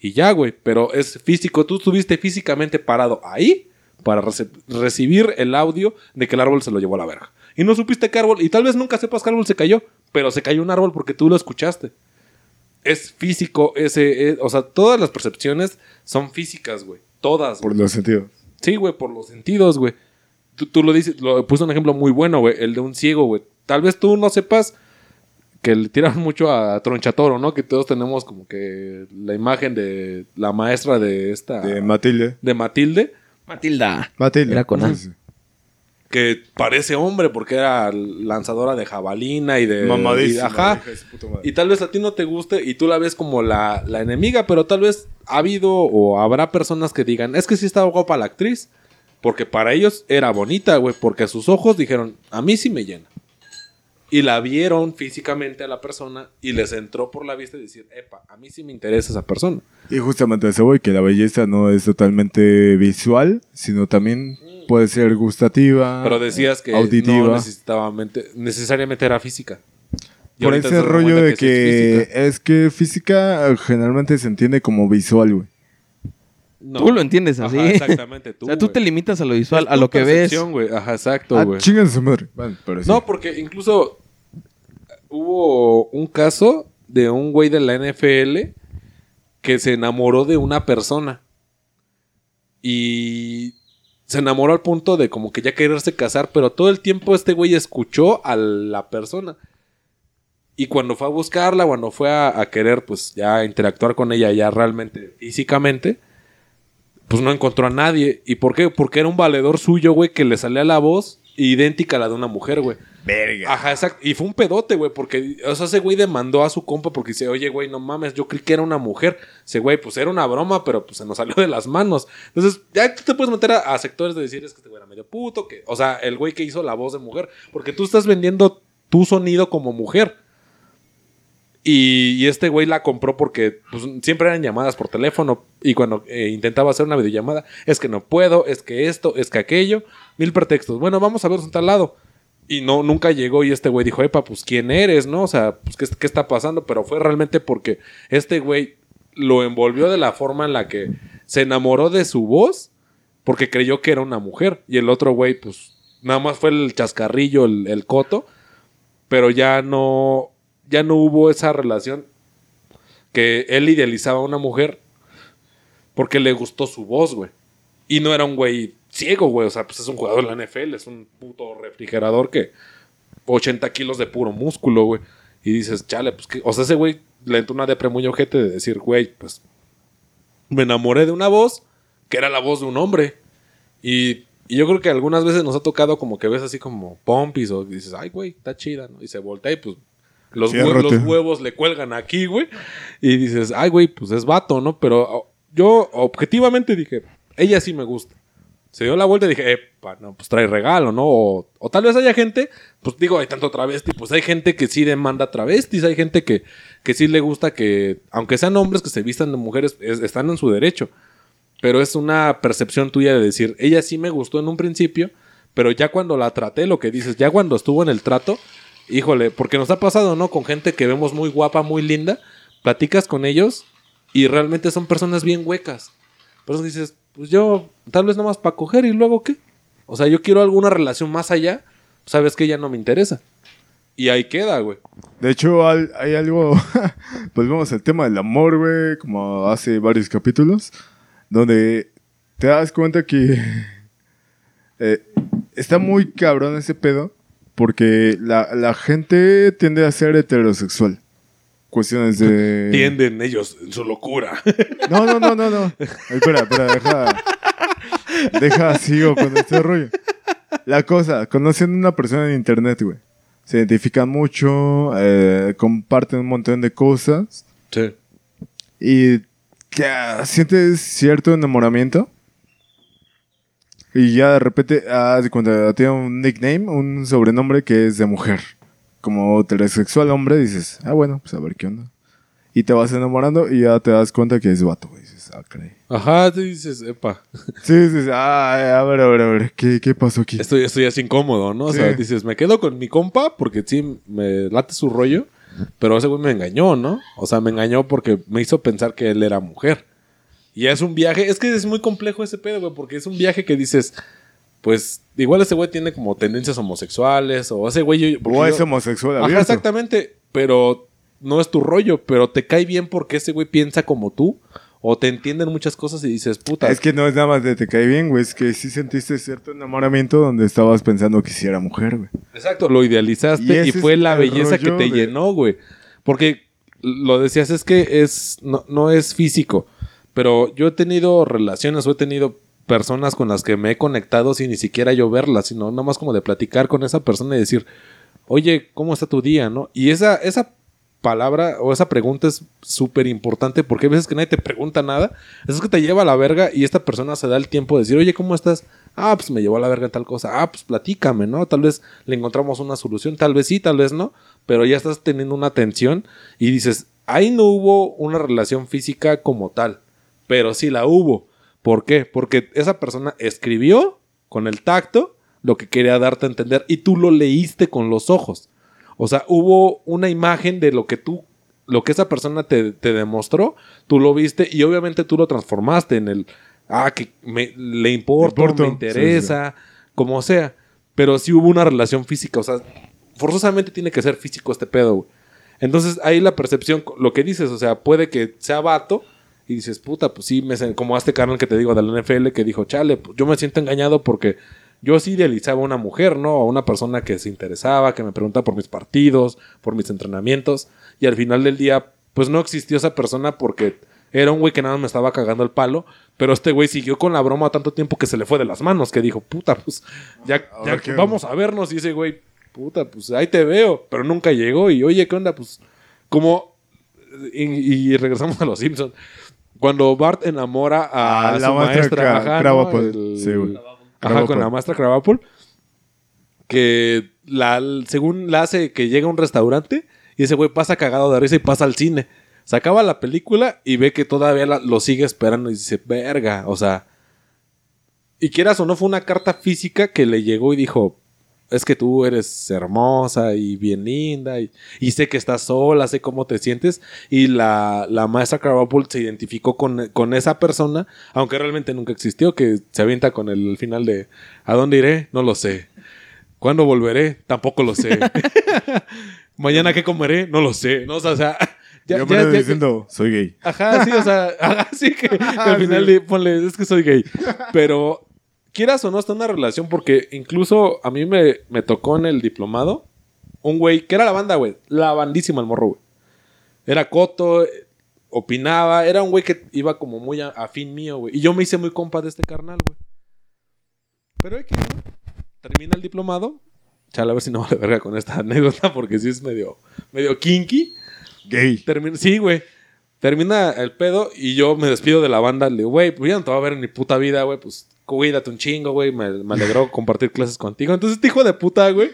Y ya, güey. Pero es físico. Tú estuviste físicamente parado ahí para rece- recibir el audio de que el árbol se lo llevó a la verga. Y no supiste qué árbol. Y tal vez nunca sepas qué árbol se cayó. Pero se cayó un árbol porque tú lo escuchaste. Es físico ese... es- o sea, todas las percepciones son físicas, güey. Todas. Por los sentidos. Sí, güey, por los sentidos, güey. Tú, tú lo dices, lo puse un ejemplo muy bueno, güey, el de un ciego, güey. Tal vez tú no sepas que le tiran mucho a Tronchatoro, ¿no? Que todos tenemos como que la imagen de la maestra de esta... De De, Matilde. Matilde, Matilda. Matilde. Era con A. Sí, sí. que parece hombre porque era lanzadora de jabalina y de... Mamadísima, y- ajá. Y tal vez a ti no te guste y tú la ves como la, la enemiga, pero tal vez ha habido o habrá personas que digan, es que sí estaba guapa la actriz, porque para ellos era bonita, güey, porque sus ojos dijeron, a mí sí me llena. Y la vieron físicamente a la persona y les entró por la vista y decir, epa, a mí sí me interesa esa persona. Y justamente eso voy, que la belleza no es totalmente visual, sino también puede ser gustativa. Pero decías que auditiva. no necesariamente, necesariamente era física. Y Por ese rollo de que, es que física generalmente se entiende como visual, güey. No. Tú lo entiendes así. Ajá, exactamente. [LAUGHS] Tú, o sea, tú te limitas a lo visual, Es a lo que ves. güey. Ajá, exacto, Ah, güey. chingan su madre. Bueno, pero sí. No, porque incluso hubo un caso de un güey de la NFL que se enamoró de una persona. Y se enamoró al punto de como que ya quererse casar, pero todo el tiempo este güey escuchó a la persona. Y cuando fue a buscarla, cuando fue a, querer pues ya interactuar con ella ya realmente físicamente, pues no encontró a nadie. ¿Y por qué? Porque era un valedor suyo, güey, que le salía la voz idéntica a la de una mujer, güey. Verga. Ajá, exacto. Y fue un pedote, güey, porque, o sea, ese güey demandó a su compa porque dice, oye, güey, no mames, yo creí que era una mujer. Ese güey, pues era una broma, pero pues se nos salió de las manos. Entonces, ya tú te puedes meter a, sectores de decir, es que este güey era medio puto, que, o sea, el güey que hizo la voz de mujer, porque tú estás vendiendo tu sonido como mujer. Y, y este güey la compró porque pues, siempre eran llamadas por teléfono. Y cuando eh, intentaba hacer una videollamada, es que no puedo, es que esto, es que aquello. Mil pretextos. Bueno, vamos a vernos en tal lado. Y no, nunca llegó y este güey dijo, epa, pues quién eres, ¿no? O sea, pues ¿qué, qué está pasando? Pero fue realmente porque este güey lo envolvió de la forma en la que se enamoró de su voz porque creyó que era una mujer. Y el otro güey, pues, nada más fue el chascarrillo, el, coto. Pero ya no, ya no hubo esa relación que él idealizaba a una mujer porque le gustó su voz, güey. Y no era un güey ciego, güey. O sea, pues es un jugador de la NFL, es un puto refrigerador que 80 kilos de puro músculo, güey. Y dices, chale, pues que, o sea, ese güey le entró una depre muy ojete de decir, güey, pues me enamoré de una voz que era la voz de un hombre. Y, y yo creo que algunas veces nos ha tocado como que ves así como pompis o dices, ay, güey, está chida, ¿no? Y se voltea y pues los, hue- los huevos le cuelgan aquí, güey. Y dices, ay, güey, pues es vato, ¿no? Pero yo objetivamente dije, ella sí me gusta. Se dio la vuelta y dije, epa, no, pues trae regalo, ¿no? O, tal vez haya gente, pues digo, hay tanto travesti, pues hay gente que sí demanda travestis, hay gente que, que sí le gusta que, aunque sean hombres que se vistan de mujeres, es- están en su derecho. Pero es una percepción tuya de decir, ella sí me gustó en un principio, pero ya cuando la traté, lo que dices, ya cuando estuvo en el trato, híjole, porque nos ha pasado, ¿no? Con gente que vemos muy guapa, muy linda, platicas con ellos y realmente son personas bien huecas. Por eso dices, pues yo, tal vez nomás para coger y luego qué. O sea, yo quiero alguna relación más allá, sabes que ya no me interesa. Y ahí queda, güey. De hecho, hay algo. [LAUGHS] Volvemos al tema del amor, güey, como hace varios capítulos, donde te das cuenta que [LAUGHS] eh, está muy cabrón ese pedo, porque la, la gente tiende a ser heterosexual. Cuestiones de. Tienden ellos en su locura. No, no, no, no, no. Espera, espera, deja. Deja, sigo con este rollo. La cosa, conocen a una persona en internet, güey. Se identifican mucho, eh, comparten un montón de cosas sí. y ya sientes cierto enamoramiento. Y ya de repente, ah, cuando tiene un nickname, un sobrenombre que es de mujer. Como heterosexual hombre, dices, ah, bueno, pues a ver qué onda. Y te vas enamorando y ya te das cuenta que es vato, güey. Dices, ah, caray. Ajá, te dices, epa, Sí, sí, sí, ah, a ver, a ver, a ver, ¿qué, qué pasó aquí? estoy, estoy así incómodo, ¿no? O Sí. sea, dices, me quedo con mi compa porque sí, me late su rollo, pero ese güey me engañó, ¿no? O sea, me engañó porque me hizo pensar que él era mujer. Y es un viaje, es que es muy complejo ese pedo, güey, porque es un viaje que dices, pues, igual ese güey tiene como tendencias homosexuales, o ese güey... O es yo- homosexual Ajá, exactamente, pero no es tu rollo, pero te cae bien porque ese güey piensa como tú, o te entienden muchas cosas y dices, puta, Es que no es nada más de te cae bien, güey. Es que sí sentiste cierto enamoramiento donde estabas pensando que sí era mujer, güey. Exacto, lo idealizaste y, fue la el belleza que te de- llenó, güey. Porque lo decías, es que es no, no es físico, pero yo he tenido relaciones o he tenido personas con las que me he conectado sin ni siquiera yo verlas, sino nada más como de platicar con esa persona y decir, oye, ¿cómo está tu día? ¿no? Y esa, esa palabra o esa pregunta es súper importante porque hay veces que nadie te pregunta nada, eso es que te lleva a la verga y esta persona se da el tiempo de decir, oye, ¿cómo estás? Ah, pues me llevó a la verga tal cosa. Ah, pues platícame, ¿no? Tal vez le encontramos una solución. Tal vez sí, tal vez no. Pero ya estás teniendo una tensión y dices, ahí no hubo una relación física como tal. Pero sí la hubo. ¿Por qué? Porque esa persona escribió con el tacto lo que quería darte a entender y tú lo leíste con los ojos. O sea, hubo una imagen de lo que tú, lo que esa persona te, te demostró, tú lo viste y obviamente tú lo transformaste en el, ah, que me, le importa, me interesa, como sea. Pero sí hubo una relación física, o sea, forzosamente tiene que ser físico este pedo, güey. Entonces ahí la percepción, lo que dices, o sea, puede que sea vato y dices, puta, pues sí, me, como a este canal que te digo del NFL que dijo, chale, pues yo me siento engañado porque yo sí idealizaba a una mujer, ¿no? A una persona que se interesaba, que me preguntaba por mis partidos, por mis entrenamientos y al final del día, pues no existió esa persona porque era un güey que nada más me estaba cagando el palo, pero este güey siguió con la broma tanto tiempo que se le fue de las manos, que dijo, puta, pues ya, ya qué- vamos a vernos y ese güey, puta, pues ahí te veo, pero nunca llegó y oye, ¿qué onda? Pues como y, y regresamos a los Simpsons. Cuando Bart enamora a, A la su maestra maestra. El- Sí, güey. Ajá, con la maestra Krabappel. Que la, según la hace que llega a un restaurante y ese güey pasa cagado de risa y pasa al cine. Se acaba la película y ve que todavía la- lo sigue esperando y dice, verga, o sea. Y quieras o no, fue una carta física que le llegó y dijo, es que tú eres hermosa y bien linda y, y sé que estás sola, sé cómo te sientes. Y la, la maestra Krabappel se identificó con, con esa persona, aunque realmente nunca existió, que se avienta con el final de ¿A dónde iré? No lo sé. ¿Cuándo volveré? Tampoco lo sé. [LAUGHS] ¿Mañana qué comeré? No lo sé. No, o sea, o sea, [LAUGHS] ya- Yo ya- apenas ya- diciendo, soy gay. Ajá, sí, o sea, [LAUGHS] ajá, sí que al final Sí. le ponle, es que soy gay. Pero quieras o no, está en una relación porque incluso a mí me, me tocó en el diplomado un güey, que era la banda, güey, la bandísima el morro, güey. Era coto, opinaba, era un güey que iba como muy a- afín mío, güey. Y yo me hice muy compa de este carnal, güey. Pero hay que, termina el diplomado. Chale, a ver si no vale verga con esta [LAUGHS] anécdota porque sí es medio, medio kinky. Gay. Termina, sí, güey. Termina el pedo y yo me despido de la banda. Le digo, güey, pues ya no te voy a ver en mi puta vida, güey. Pues cuídate un chingo, güey. Me, me alegró compartir clases contigo. Entonces, este hijo de puta, güey,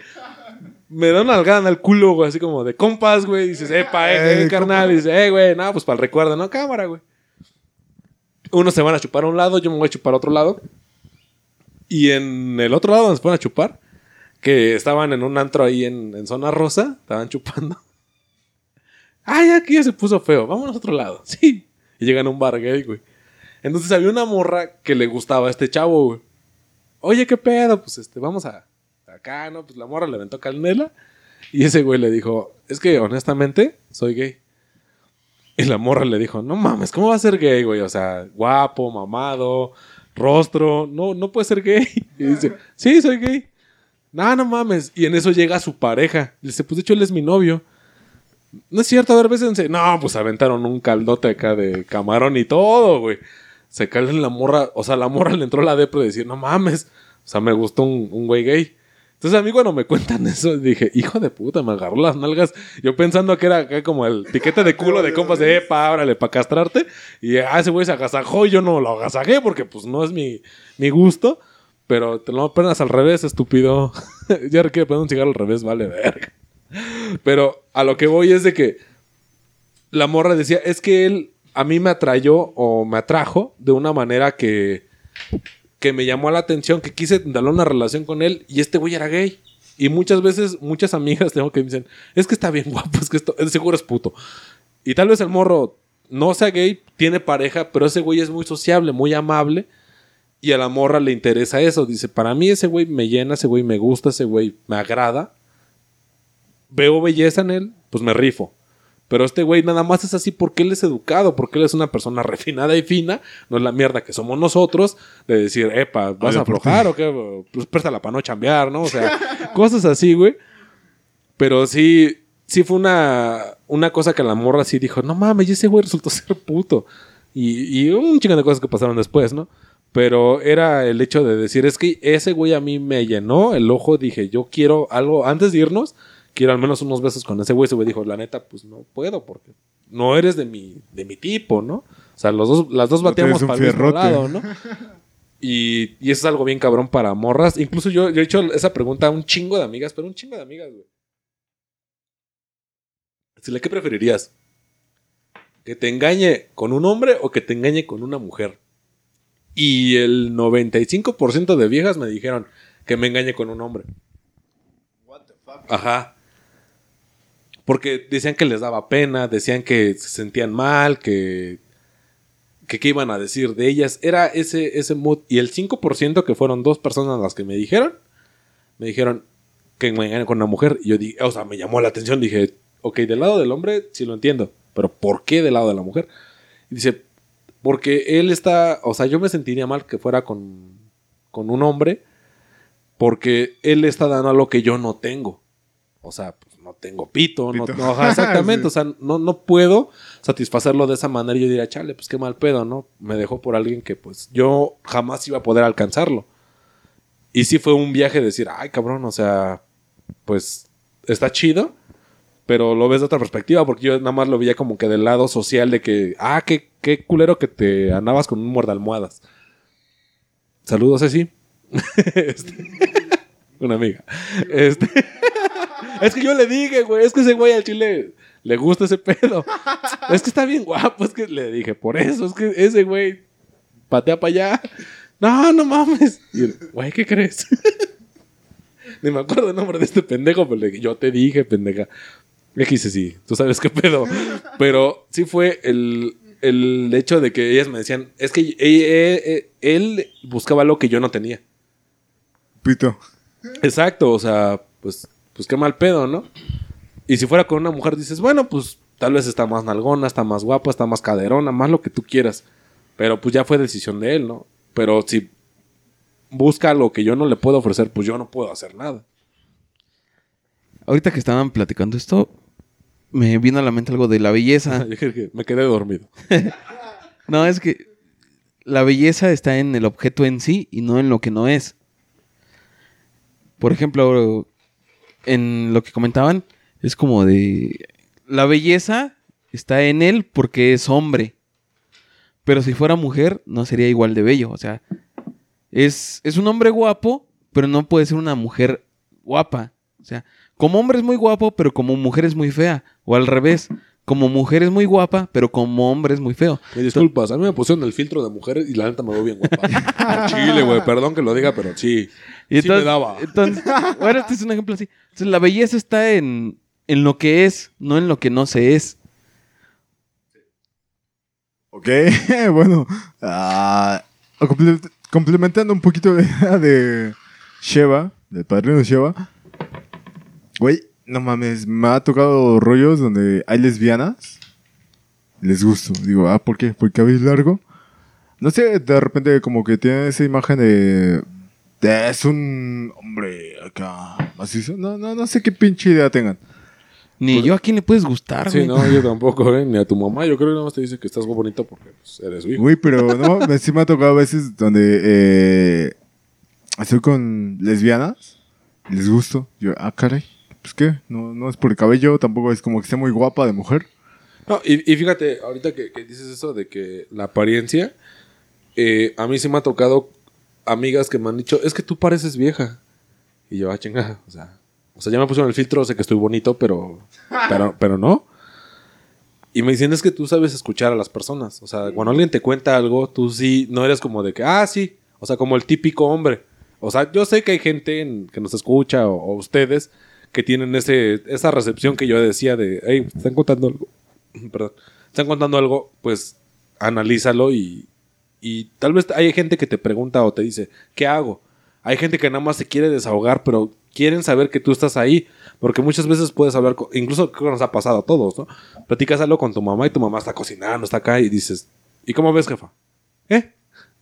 me da una algada en el culo, güey. Así como de compas, güey. Dices, epa, eh, Eh, eh, carnal. Y dice, eh, güey, no, pues para el recuerdo, ¿no? Cámara, güey. Unos se van a chupar a un lado, yo me voy a chupar a otro lado. Y en el otro lado donde se fueron a chupar, que estaban en un antro ahí en, en zona rosa, estaban chupando. [LAUGHS] Ay, aquí ya se puso feo. Vámonos a otro lado. [LAUGHS] Sí. Y llegan a un bar gay, güey. Entonces había una morra que le gustaba a este chavo, güey. Oye, ¿qué pedo? Pues este, vamos a acá, ¿no? Pues la morra le aventó canela. Y ese güey le dijo, es que honestamente soy gay. Y la morra le dijo, no mames, ¿cómo va a ser gay, güey? O sea, guapo, mamado, rostro, no, no puede ser gay. Y dice, sí, soy gay. No, no mames. Y en eso llega su pareja. Le dice, pues de hecho él es mi novio. No es cierto, a ver, bésense. No, pues aventaron un caldote acá de camarón y todo, güey. Se cae en la morra. O sea, la morra [LAUGHS] le entró la depre de decir, no mames. O sea, me gustó un, güey gay. Entonces a mí cuando me cuentan [LAUGHS] eso, dije, hijo de puta, me agarró las nalgas. Yo pensando que era como el piquete de culo de compas de, epa, órale, para castrarte. Y ah, ese güey se agasajó y yo no lo agasajé porque pues no es mi, mi gusto. Pero te lo apenas al revés, estúpido. [LAUGHS] ya quiere poner un cigarro al revés, vale, verga. Pero a lo que voy es de que la morra decía, es que él a mí me atrayó o me atrajo de una manera que, que me llamó la atención, que quise darle una relación con él y este güey era gay. Y muchas veces, muchas amigas [LAUGHS] tengo que me dicen, es que está bien guapo, es que esto, seguro es puto. Y tal vez el morro no sea gay, tiene pareja, pero ese güey es muy sociable, muy amable. Y a la morra le interesa eso. Dice, para mí ese güey me llena, ese güey me gusta, ese güey me agrada. Veo belleza en él, pues me rifo. Pero este güey nada más es así porque él es educado, porque él es una persona [LAUGHS] refinada y fina. No es la mierda que somos nosotros de decir, epa, ¿vas a Oye, ¿por qué? aflojar o qué? [LAUGHS] Pues préstala para no chambear, ¿no? O sea, [LAUGHS] cosas así, güey. Pero sí, sí fue una, una cosa que la morra sí dijo, no mames, y ese güey resultó ser puto. Y, y un chingo de cosas que pasaron después, ¿no? Pero era el hecho de decir, es que ese güey a mí me llenó el ojo, dije, yo quiero algo, antes de irnos, quiero al menos unos besos con ese güey. Ese güey dijo, la neta, pues no puedo, porque no eres de mi, de mi tipo, ¿no? O sea, los dos, las dos bateamos para el mismo lado, ¿no? Y, y eso es algo bien cabrón para morras. Incluso yo, yo he hecho esa pregunta a un chingo de amigas, pero un chingo de amigas, güey. Decirle, ¿qué preferirías? ¿Que te engañe con un hombre o que te engañe con una mujer? Y el 95% de viejas me dijeron que me engañe con un hombre. Ajá. Porque decían que les daba pena, decían que se sentían mal, que, que qué iban a decir de ellas. Era ese, ese mood. Y el 5% que fueron dos personas las que me dijeron, me dijeron que me engañen con una mujer. Y yo dije, o sea, me llamó la atención. Dije, ok, del lado del hombre sí lo entiendo, pero ¿por qué del lado de la mujer? Y dice, porque él está, o sea, yo me sentiría mal que fuera con, con un hombre, porque él está dando algo que yo no tengo. O sea, no tengo pito, no, Pito. no, [LAUGHS] exactamente, Sí. o sea, no, no puedo satisfacerlo de esa manera. Y yo diría, chale, pues qué mal pedo, ¿no? Me dejó por alguien que pues yo jamás iba a poder alcanzarlo. Y sí fue un viaje de decir, ay, cabrón, o sea, pues está chido, pero lo ves de otra perspectiva, porque yo nada más lo veía como que del lado social de que, ah, qué, qué culero que te andabas con un muerdalmohadas. Saludos, Ceci. [LAUGHS] Este, [LAUGHS] una amiga. Este, es que yo le dije, güey, es que ese güey al chile le gusta ese pedo. [LAUGHS] Es que está bien guapo, es que le dije, por eso, es que ese güey patea para allá. No, no mames. Y él, güey, ¿qué crees? [LAUGHS] Ni me acuerdo el nombre de este pendejo, pero le dije, yo te dije, pendeja. Le dije, sí, tú sabes qué pedo. Pero sí fue el, el hecho de que ellas me decían, es que él, él buscaba algo que yo no tenía. Pito. Exacto, o sea, pues, pues qué mal pedo, ¿no? Y si fuera con una mujer, dices, bueno, pues tal vez está más nalgona, está más guapa, está más caderona, más lo que tú quieras. Pero pues ya fue decisión de él, ¿no? Pero si busca lo que yo no le puedo ofrecer, pues yo no puedo hacer nada. Ahorita que estaban platicando esto, me vino a la mente algo de la belleza. [LAUGHS] Me quedé dormido. [LAUGHS] No, es que la belleza está en el objeto en sí y no en lo que no es. Por ejemplo, en lo que comentaban, es como de... La belleza está en él porque es hombre. Pero si fuera mujer, no sería igual de bello. O sea, es, es un hombre guapo, pero no puede ser una mujer guapa. O sea, como hombre es muy guapo, pero como mujer es muy fea. O al revés, como mujer es muy guapa, pero como hombre es muy feo. Me disculpas, a mí me pusieron el filtro de mujer y la neta me veo bien guapa. [LAUGHS] Chile, güey, perdón que lo diga, pero sí. Y sí me daba. entonces, bueno, este es un ejemplo así. Entonces, la belleza está en, en lo que es, no en lo que no se es. Ok, [LAUGHS] bueno. ah, comple- complementando un poquito de, de Sheva, del padrino Sheva. Güey, no mames, me ha tocado rollos donde hay lesbianas. Les gusto. Digo, ah, ¿por qué? ¿Por el cabello largo? No sé, de repente como que tiene esa imagen de... de es un hombre acá macizo. No, no, no sé qué pinche idea tengan. Ni yo a quién le puedes gustar, Sí, güey. no, yo [LAUGHS] tampoco, ¿eh? Ni a tu mamá. Yo creo que nada más te dice que estás muy bonito porque pues, eres su hijo. Güey, pero no, [LAUGHS] sí me ha tocado a veces donde eh, estoy con lesbianas, les gusto. Yo, ah, caray, pues qué, no, no es por el cabello, tampoco es como que esté muy guapa de mujer. No, y, y fíjate, ahorita que, que dices eso de que la apariencia, eh, a mí sí me ha tocado amigas que me han dicho, es que tú pareces vieja. Y yo, ah, chingada, o sea, o sea, ya me pusieron el filtro, sé que estoy bonito, pero, [LAUGHS] pero, pero no. Y me dicen, es que tú sabes escuchar a las personas. O sea, cuando alguien te cuenta algo, tú sí, no eres como de que, ah, sí. O sea, como el típico hombre. O sea, yo sé que hay gente en- que nos escucha o, o ustedes que tienen ese, esa recepción que yo decía de, hey, están contando algo. [CLEARS THROAT] Perdón. Están contando algo, pues analízalo y, y tal vez hay gente que te pregunta o te dice, ¿qué hago? Hay gente que nada más se quiere desahogar, pero quieren saber que tú estás ahí. Porque muchas veces puedes hablar, con- incluso creo que nos ha pasado a todos, ¿no? Platicas algo con tu mamá y tu mamá está cocinando, está acá y dices, ¿y cómo ves, jefa? ¿Eh?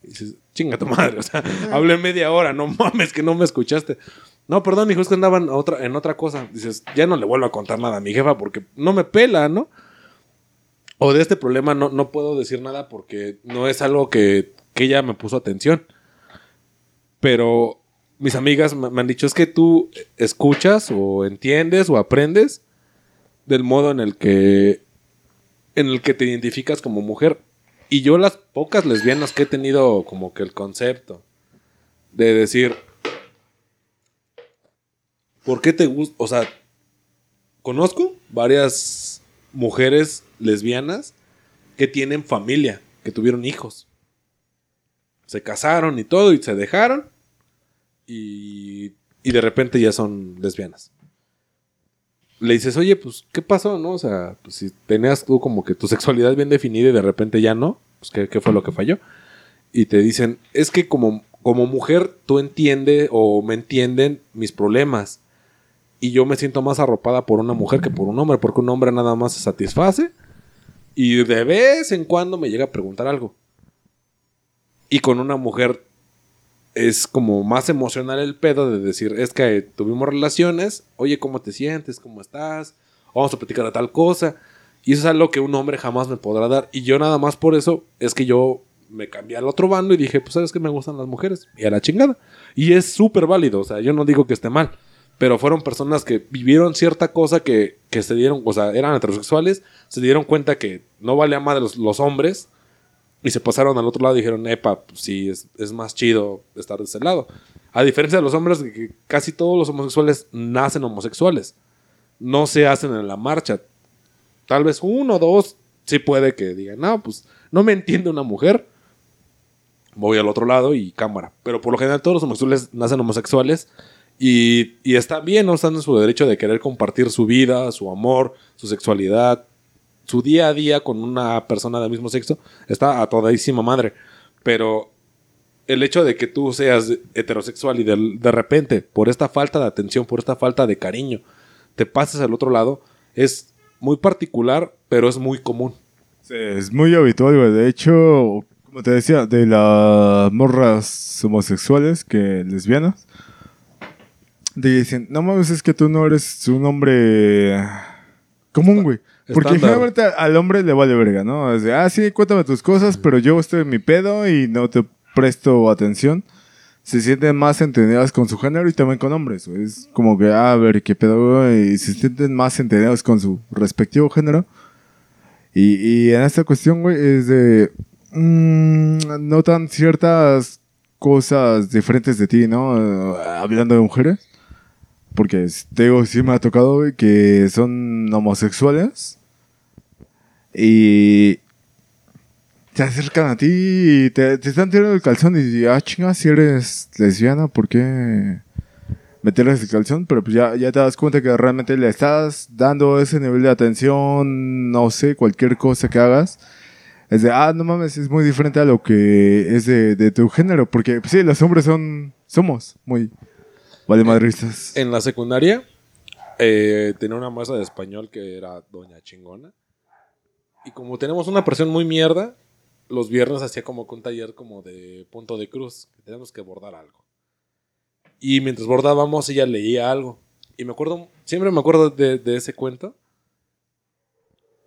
Y dices, chinga tu madre, o sea, hablé media hora, no [LAUGHS] mames que no me escuchaste. No, perdón, hijo, es que andaban otra, en otra cosa. Dices, ya no le vuelvo a contar nada a mi jefa porque no me pela, ¿no? O de este problema no, no puedo decir nada porque no es algo que, que ella me puso atención. Pero mis amigas me, me han dicho, es que tú escuchas o entiendes o aprendes del modo en el que en el que te identificas como mujer. Y yo las pocas lesbianas que he tenido como que el concepto de decir, ¿por qué te gusta? O sea, conozco varias mujeres lesbianas que tienen familia, que tuvieron hijos. Se casaron y todo y se dejaron y, y de repente ya son lesbianas. Le dices, oye, pues, ¿qué pasó, no? O sea, pues, si tenías tú como que tu sexualidad bien definida y de repente ya no, pues, ¿qué, qué fue lo que falló? Y te dicen, es que como, como mujer tú entiendes o me entienden mis problemas. Y yo me siento más arropada por una mujer que por un hombre, porque un hombre nada más se satisface y de vez en cuando me llega a preguntar algo. Y con una mujer es como más emocional el pedo de decir, es que tuvimos relaciones, oye, ¿cómo te sientes? ¿Cómo estás? Vamos a platicar de tal cosa. Y eso es algo que un hombre jamás me podrá dar. Y yo nada más por eso es que yo me cambié al otro bando y dije, pues sabes que me gustan las mujeres. Y a la chingada. Y es súper válido, o sea, yo no digo que esté mal. Pero fueron personas que vivieron cierta cosa que, que se dieron, o sea, eran heterosexuales, se dieron cuenta que no valía más de los, los hombres y se pasaron al otro lado y dijeron, epa, pues sí, es, es más chido estar de ese lado. A diferencia de los hombres, que casi todos los homosexuales nacen homosexuales. No se hacen en la marcha. Tal vez uno o dos sí puede que digan, no, pues no me entiende una mujer. Voy al otro lado y cámara. Pero por lo general todos los homosexuales nacen homosexuales y, y está bien, no están en su derecho de querer compartir su vida, su amor, su sexualidad, su día a día con una persona del mismo sexo. Está a todísima madre. Pero el hecho de que tú seas heterosexual y de, repente, por esta falta de atención, por esta falta de cariño, te pases al otro lado, es muy particular, pero es muy común. Es muy habitual. De hecho, como te decía, de las morras homosexuales que lesbianas, dicen, no mames, es que tú no eres un hombre común, güey. Porque generalmente al hombre le vale verga, ¿no? Es de, ah, sí, cuéntame tus cosas, pero yo estoy en mi pedo y no te presto atención. Se sienten más entendidas con su género y también con hombres, güey. Es como que, ah, a ver, qué pedo, güey. Y se sienten más entendidos con su respectivo género. Y, y en esta cuestión, güey, es de. mm, notan ciertas cosas diferentes de ti, ¿no? Hablando de mujeres. Porque te sí me ha tocado, que son homosexuales. Y. Se acercan a ti y te, están tirando el calzón y ah, chinga, si eres lesbiana, ¿por qué meterles el calzón? Pero pues ya, ya te das cuenta que realmente le estás dando ese nivel de atención, no sé, cualquier cosa que hagas. Es de, ah, no mames, es muy diferente a lo que es de, de tu género. Porque, pues, sí, los hombres son, somos muy vale madristas. En la secundaria eh, tenía una maestra de español que era Doña Chingona. Y como tenemos una presión muy mierda, los viernes hacía como un taller como de punto de cruz, que teníamos que bordar algo. Y mientras bordábamos, ella leía algo. Y me acuerdo, siempre me acuerdo de, de ese cuento.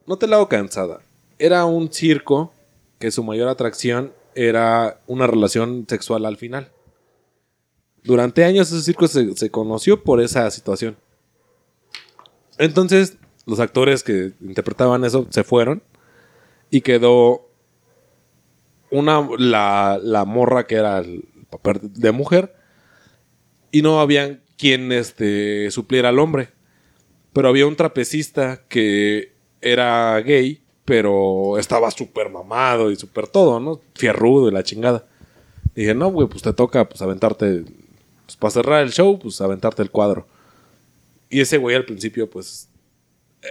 No te la hago cansada. Era un circo que su mayor atracción era una relación sexual al final. Durante años ese circo se, se conoció por esa situación. Entonces, los actores que interpretaban eso se fueron y quedó una la, la morra que era el papel de mujer y no había quien este, supliera al hombre. Pero había un trapecista que era gay, pero estaba súper mamado y súper todo, ¿no? Fierrudo y la chingada. dije, no, güey, pues te toca pues aventarte, pues para cerrar el show, pues aventarte el cuadro. Y ese güey al principio, pues,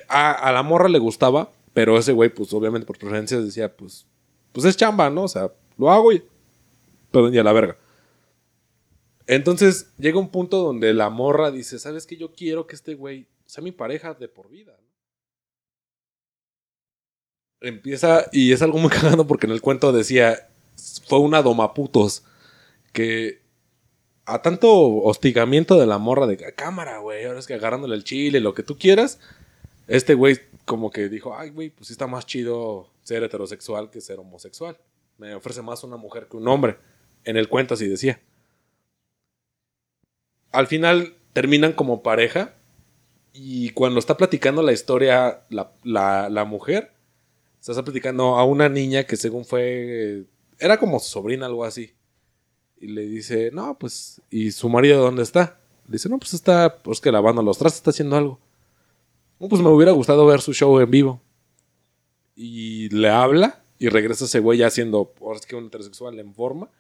a, a la morra le gustaba, pero ese güey, pues obviamente por preferencias decía, pues, pues es chamba, ¿no? O sea, lo hago y, perdón, y a la verga. Entonces llega un punto donde la morra dice, ¿sabes qué? Yo quiero que este güey sea mi pareja de por vida. Empieza, y es algo muy [LAUGHS] cagado porque en el cuento decía, fue una domaputos que a tanto hostigamiento de la morra de cámara, güey, ahora es que agarrándole el chile, lo que tú quieras, este güey como que dijo, ay, güey, pues sí está más chido ser heterosexual que ser homosexual. Me ofrece más una mujer que un hombre. En el cuento así decía. Al final terminan como pareja y cuando está platicando la historia la, la, mujer, se está platicando a una niña que según fue... Era como su sobrina, algo así. Y le dice, no, pues, ¿y su marido dónde está? Le dice, no, pues está, pues que lavando los trastes, está haciendo algo. No, pues me hubiera gustado ver su show en vivo. Y le habla y regresa ese güey ya siendo, ahora es que un heterosexual en forma.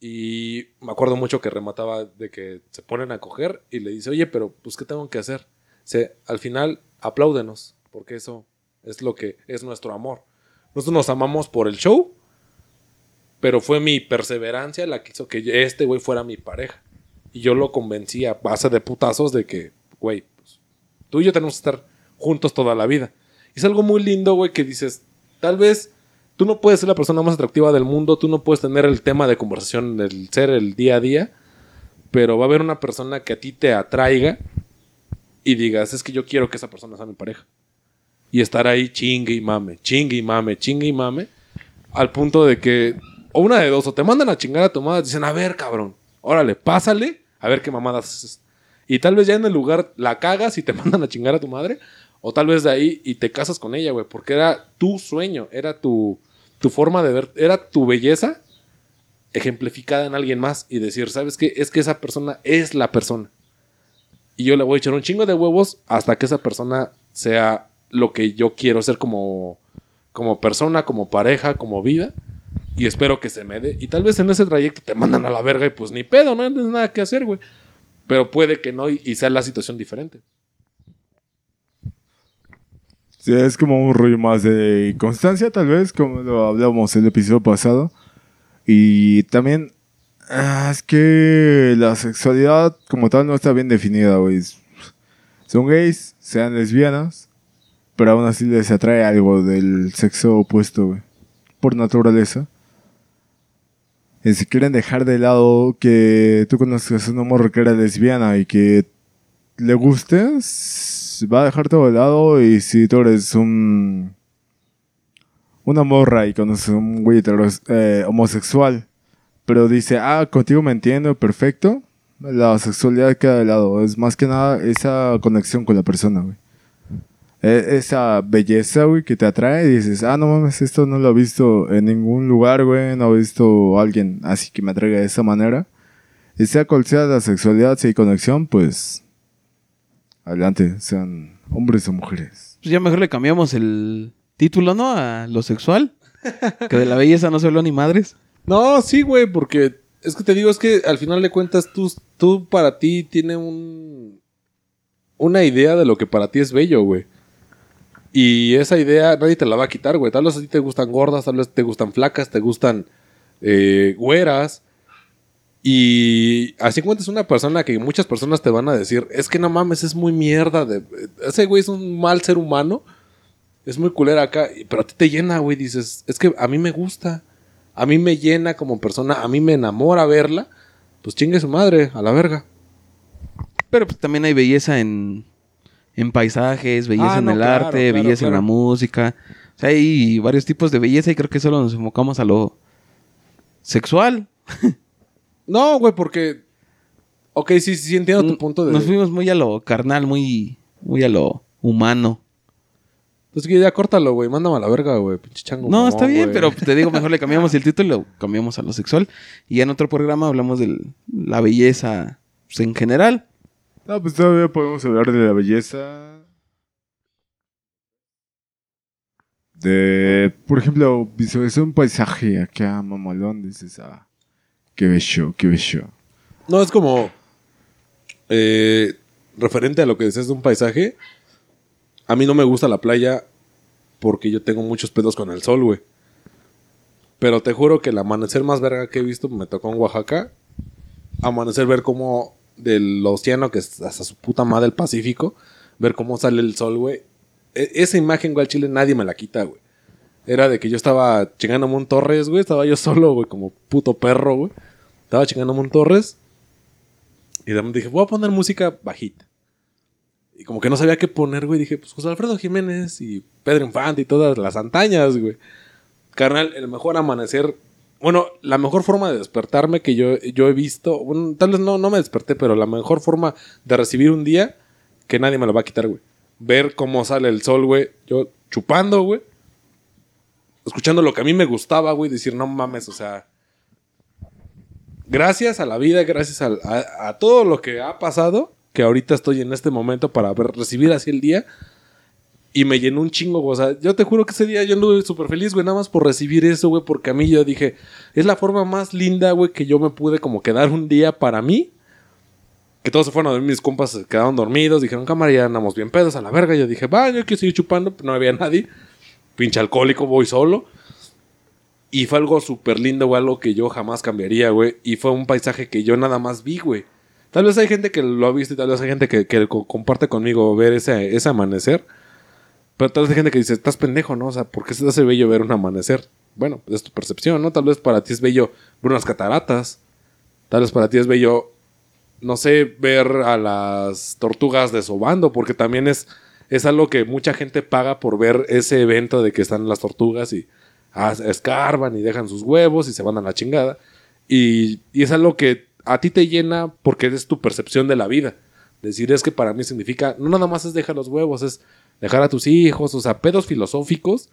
Y me acuerdo mucho que remataba de que se ponen a coger y le dice, oye, pero pues ¿qué tengo que hacer? Se, al final, apláudenos, porque eso es lo que es nuestro amor. Nosotros nos amamos por el show, pero fue mi perseverancia la que hizo que este güey fuera mi pareja. Y yo lo convencí a base de putazos de que, güey, pues, tú y yo tenemos que estar juntos toda la vida. Y es algo muy lindo, güey, que dices, tal vez tú no puedes ser la persona más atractiva del mundo, tú no puedes tener el tema de conversación del ser el día a día, pero va a haber una persona que a ti te atraiga y digas, es que yo quiero que esa persona sea mi pareja. Y estar ahí chingue y mame, chingue y mame, chingue y mame, al punto de que, o una de dos, o te mandan a chingar a tu madre, dicen, a ver, cabrón, órale, pásale, a ver qué mamadas haces. Y tal vez ya en el lugar la cagas y te [LAUGHS] mandan a chingar a tu madre, o tal vez de ahí y te casas con ella, güey, porque era tu sueño, era tu, tu forma de ver, era tu belleza ejemplificada en alguien más y decir, ¿sabes qué? Es que esa persona es la persona. Y yo le voy a echar un chingo de huevos hasta que esa persona sea lo que yo quiero ser como, como persona, como pareja, como vida. Y espero que se me dé. Y tal vez en ese trayecto te mandan a la verga y pues ni pedo, no tienes nada que hacer, güey. Pero puede que no y, sea la situación diferente. Sí, es como un rollo más de constancia, tal vez, como lo hablamos el episodio pasado. Y también ah, es que la sexualidad como tal no está bien definida, güey. Son gays, sean lesbianas, pero aún así les atrae algo del sexo opuesto, güey. Por naturaleza. Y si quieren dejar de lado que tú conozcas a una morra que era lesbiana y que le gustes, va a dejar todo de lado. Y si tú eres un. Una morra y conoces a un güey eh, homosexual, pero dice, ah, contigo me entiendo, perfecto. La sexualidad queda de lado. Es más que nada esa conexión con la persona, güey. E- esa belleza, güey, que te atrae y dices, ah, no mames, esto no lo he visto en ningún lugar, güey, no he visto a alguien así que me atraiga de esa manera. Y sea cual sea la sexualidad, si hay conexión, pues adelante, sean hombres o mujeres. Pues ya mejor le cambiamos el título, ¿no? A lo sexual. que de la belleza no se habló ni madres. No, sí, güey, porque es que te digo, es que al final de cuentas tú, tú para ti tiene un una idea de lo que para ti es bello, güey. Y esa idea nadie te la va a quitar, güey. Tal vez a ti te gustan gordas, tal vez te gustan flacas, te gustan eh, güeras. Y así encuentras una persona que muchas personas te van a decir, es que no mames, es muy mierda. De, ese güey es un mal ser humano. Es muy culera acá. Pero a ti te llena, güey. Dices, es que a mí me gusta. A mí me llena como persona. A mí me enamora verla. Pues chingue su madre, a la verga. Pero pues también hay belleza en, en paisajes, belleza Ah, en no, el claro, arte, claro, belleza en la música. O sea, hay varios tipos de belleza y creo que solo nos enfocamos a lo sexual. [LAUGHS] No, güey, porque. Ok, sí, sí, entiendo tu punto de. Nos fuimos muy a lo carnal, muy, muy a lo humano. Pues que ya córtalo, güey. Mándame a la verga, güey. Pinche chango. No, mamón, está bien, pero te digo, mejor le [LAUGHS] cambiamos el título y lo cambiamos a lo sexual. Y ya en otro programa hablamos de la belleza pues, en general. No, pues todavía podemos hablar de la belleza. De, por ejemplo, visualizar un paisaje acá, mamalón, dices, ah, qué bello, qué bello. No, es como. eh, referente a lo que decías de un paisaje. A mí no me gusta la playa porque yo tengo muchos pedos con el sol, güey. Pero te juro que el amanecer más verga que he visto me tocó en Oaxaca. Amanecer, ver cómo del océano, que es hasta su puta madre el Pacífico, ver cómo sale el sol, güey. E- esa imagen, güey, al chile nadie me la quita, güey. Era de que yo estaba chingándome un Torres, güey. Estaba yo solo, güey, como puto perro, güey. Estaba chingándome un Torres. Y de dije, voy a poner música bajita. Y como que no sabía qué poner, güey. Dije, pues José Alfredo Jiménez y Pedro Infante y todas las antañas, güey. Carnal, el mejor amanecer. Bueno, la mejor forma de despertarme que yo, yo he visto. Bueno, tal vez no, no me desperté, pero la mejor forma de recibir un día que nadie me lo va a quitar, güey. Ver cómo sale el sol, güey. Yo chupando, güey. Escuchando lo que a mí me gustaba, güey. Decir, no mames, o sea. gracias a la vida, gracias a, a todo lo que ha pasado, que ahorita estoy en este momento para ver- recibir así el día. Y me llenó un chingo, güey. O sea, yo te juro que ese día yo anduve súper feliz, güey, nada más por recibir eso, güey, porque a mí yo dije, es la forma más linda, güey, que yo me pude como quedar un día para mí. Que todos se fueron a dormir, mis compas se quedaron dormidos, dijeron, cámara, ya andamos bien pedos a la verga. Yo dije, va, yo quiero seguir chupando, no había [LAUGHS] nadie. Pinche alcohólico, voy solo. Y fue algo súper lindo, güey, algo que yo jamás cambiaría, güey. Y fue un paisaje que yo nada más vi, güey. Tal vez hay gente que lo ha visto y tal vez hay gente que, que co- comparte conmigo ver ese, ese amanecer. Pero tal vez hay gente que dice, estás pendejo, ¿no? O sea, ¿por qué se hace bello ver un amanecer? Bueno, es tu percepción, ¿no? Tal vez para ti es bello ver unas cataratas. Tal vez para ti es bello, no sé, ver a las tortugas desobando, porque también es, es algo que mucha gente paga por ver ese evento de que están las tortugas y ah, escarban y dejan sus huevos y se van a la chingada. Y, y es algo que a ti te llena porque es tu percepción de la vida. Decir es que para mí significa, no nada más es dejar los huevos, es dejar a tus hijos, o sea, pedos filosóficos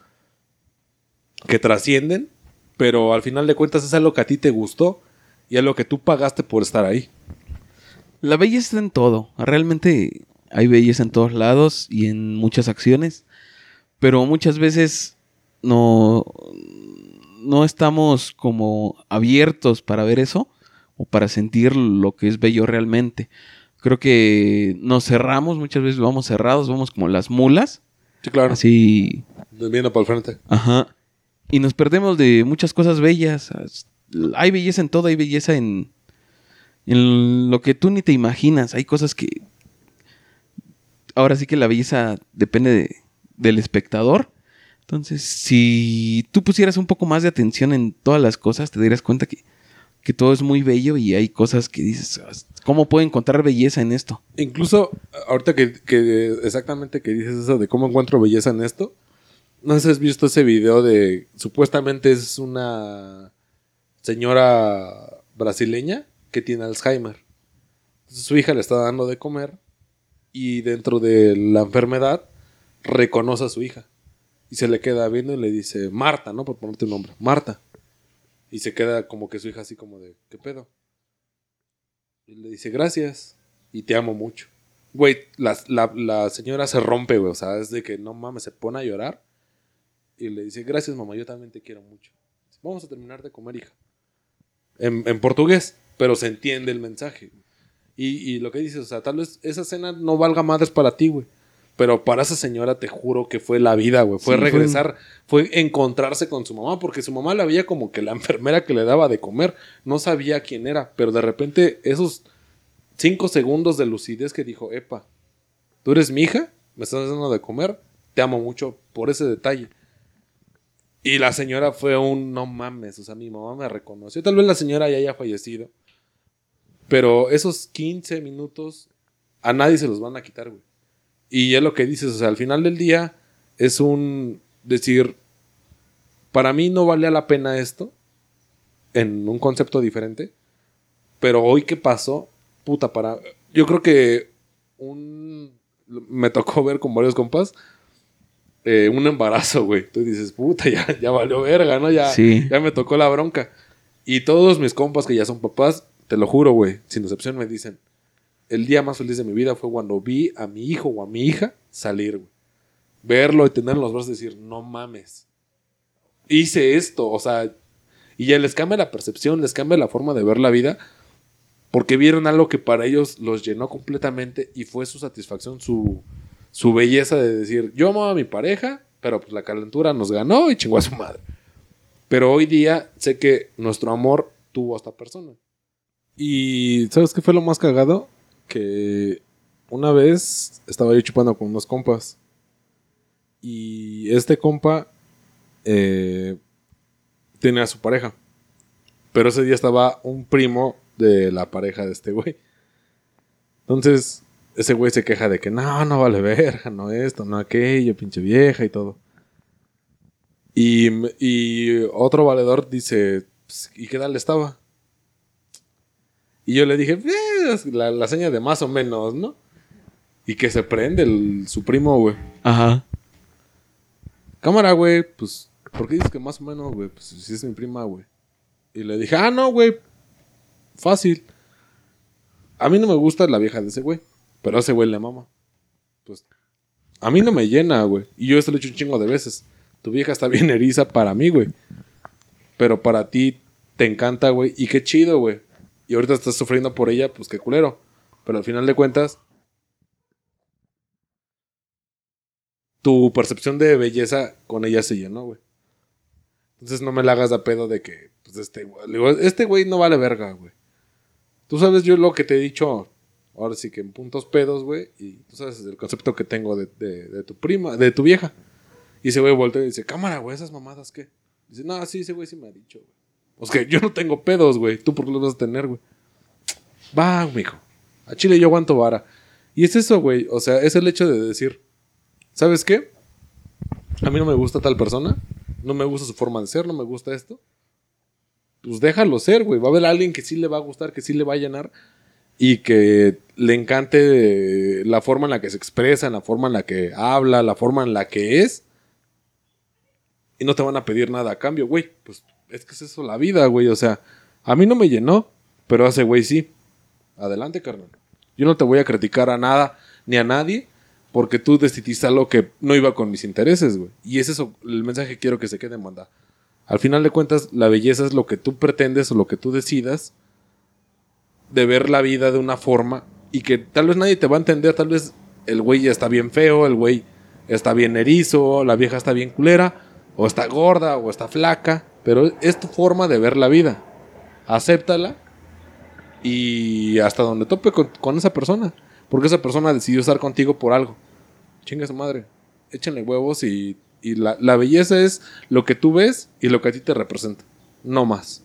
que trascienden, pero al final de cuentas es algo que a ti te gustó y es lo que tú pagaste por estar ahí. La belleza está en todo. Realmente hay belleza en todos lados y en muchas acciones. Pero muchas veces no, no estamos como abiertos para ver eso o para sentir lo que es bello realmente. Creo que nos cerramos, muchas veces vamos cerrados, vamos como las mulas, Sí, claro. así Viendo para el frente. Ajá. Y nos perdemos de muchas cosas bellas. Hay belleza en todo, hay belleza en, en lo que tú ni te imaginas. Hay cosas que... Ahora sí que la belleza depende de- del espectador. Entonces, si tú pusieras un poco más de atención en todas las cosas, te darías cuenta que, que todo es muy bello y hay cosas que dices, "Ah, ¿cómo puedo encontrar belleza en esto? Incluso, ahorita que, que exactamente que dices eso de cómo encuentro belleza en esto, no sé si has visto ese video de, supuestamente es una señora brasileña que tiene Alzheimer. Entonces, su hija le está dando de comer y dentro de la enfermedad reconoce a su hija. Y se le queda viendo y le dice, Marta, ¿no? Por ponerte un nombre, Marta. Y se queda como que su hija así como de, ¿qué pedo? Y le dice, gracias. Y te amo mucho. Güey, la, la- la señora se rompe, güey. O sea, es de que no mames, se pone a llorar. Y le dice, gracias mamá, yo también te quiero mucho. Vamos a terminar de comer, hija. En, en portugués, pero se entiende el mensaje. Y, y lo que dices, o sea, tal vez esa cena no valga madres para ti, güey. Pero para esa señora te juro que fue la vida, güey. Fue Sí, fue- regresar, fue encontrarse con su mamá, porque su mamá la veía como que la [LAUGHS] enfermera que le daba de comer. No sabía quién era, pero de repente esos cinco segundos de lucidez que dijo, epa, tú eres mi hija, me estás dando de comer, te amo mucho por ese detalle. Y la señora fue un no mames, o sea, mi mamá me reconoció. Tal vez la señora ya haya fallecido, pero esos 15 minutos a nadie se los van a quitar, güey. Y es lo que dices, o sea, al final del día es un decir, para mí no valía la pena esto en un concepto diferente, pero hoy que pasó, puta, para... Yo creo que un... Me tocó ver con varios compas eh, un embarazo, güey. Tú dices, puta, ya, ya valió verga, ¿no? Ya, Sí. ya me tocó la bronca. Y todos mis compas que ya son papás, te lo juro, güey, sin excepción me dicen, el día más feliz de mi vida fue cuando vi a mi hijo o a mi hija salir. Verlo y tener en los brazos y decir, no mames. Hice esto, o sea, y ya les cambia la percepción, les cambia la forma de ver la vida, porque vieron algo que para ellos los llenó completamente y fue su satisfacción, su, su belleza de decir, yo amo a mi pareja, pero pues la calentura nos ganó y chingó a su madre. Pero hoy día sé que nuestro amor tuvo a esta persona. Y ¿sabes qué fue lo más cagado? Que una vez estaba yo chupando con unos compas. Y este compa eh, tenía a su pareja. Pero ese día estaba un primo de la pareja de este güey. Entonces, ese güey se queja de que no, no vale verga, no esto, no aquello, pinche vieja y todo. Y, y otro valedor dice, "Pues, ¿y qué tal estaba? Y yo le dije, "Eh, es la, la seña de más o menos, ¿no? Y que se prende el- su primo, güey. Ajá. Cámara, güey, pues, ¿por qué dices que más o menos, güey? Pues si es mi prima, güey. Y le dije, ah, no, güey. fácil. A mí no me gusta la vieja de ese güey, pero a ese güey le mama. Pues a mí no me llena, güey. Y yo esto lo he hecho un chingo de veces. Tu vieja está bien [LAUGHS] eriza para mí, güey. Pero para ti te encanta, güey. Y qué chido, güey. Y ahorita estás sufriendo por ella, pues qué culero. Pero al final de cuentas, tu percepción de belleza con ella se llenó, güey. Entonces no me la hagas de pedo de que, pues este, este güey no vale verga, güey. Tú sabes yo lo que te he dicho, ahora sí que en puntos pedos, güey, y tú sabes el concepto que tengo de tu prima, de tu vieja. Y ese güey voltea y dice, cámara, güey, esas mamadas, ¿qué? Dice, no, sí, ese güey sí me ha dicho, güey. Pues que yo no tengo pedos, güey. ¿Tú por qué los vas a tener, güey? Va, mijo. A Chile yo aguanto vara. Y es eso, güey. O sea, es el hecho de decir, ¿sabes qué? A mí no me gusta tal persona. No me gusta su forma de ser, no me gusta esto. Pues déjalo ser, güey. Va a haber alguien que sí le va a gustar, que sí le va a llenar. Y que le encante la forma en la que se expresa, la forma en la que habla, la forma en la que es. Y no te van a pedir nada a cambio, güey. Pues es que es eso la vida, güey. O sea, a mí no me llenó, pero ese güey sí. Adelante, carnal. Yo no te voy a criticar a nada ni a nadie porque tú decidiste algo que no iba con mis intereses, güey. Y es eso el mensaje que quiero que se quede en banda. Al final de cuentas, la belleza es lo que tú pretendes o lo que tú decidas de ver la vida de una forma y que tal vez nadie te va a entender, tal vez el güey ya está bien feo, el güey está bien erizo, la vieja está bien culera, o está gorda, o está flaca, pero es tu forma de ver la vida. Acéptala y hasta donde tope con, esa persona, porque esa persona decidió estar contigo por algo. Chinga su madre, échenle huevos y, y la, la belleza es lo que tú ves y lo que a ti te representa, no más.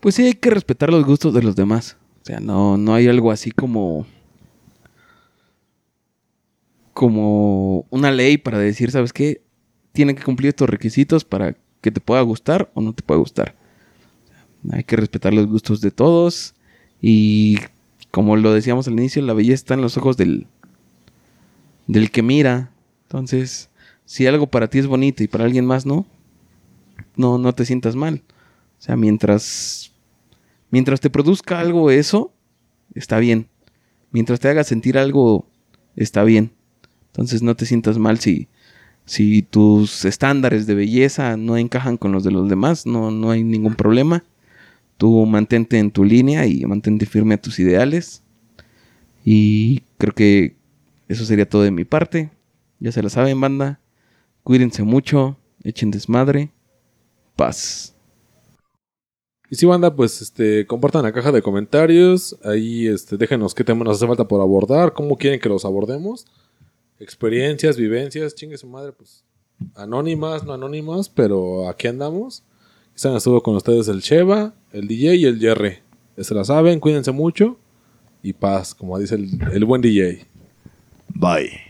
Pues sí, hay que respetar los gustos de los demás. O sea, no, no hay algo así como. como una ley para decir, ¿sabes qué? Tienen que cumplir estos requisitos para que te pueda gustar o no te pueda gustar. Hay que respetar los gustos de todos. Y como lo decíamos al inicio, la belleza está en los ojos del. del que mira. Entonces, si algo para ti es bonito y para alguien más no, no, no te sientas mal. O sea, mientras, mientras te produzca algo eso, está bien. Mientras te haga sentir algo, está bien. Entonces no te sientas mal si, si tus estándares de belleza no encajan con los de los demás, no, no hay ningún problema. Tú mantente en tu línea y mantente firme a tus ideales. Y creo que eso sería todo de mi parte. Ya se la saben, banda. Cuídense mucho, echen desmadre. Paz. Y si banda, pues este, compartan la caja de comentarios. Ahí este, déjenos qué temas nos hace falta por abordar, cómo quieren que los abordemos. Experiencias, vivencias, chingue su madre, pues. Anónimas, no anónimas, pero aquí andamos. Están estuvo con ustedes el Cheva, el DJ y el Jerry. Ya se la saben, cuídense mucho. Y paz, como dice el, el buen DJ. Bye.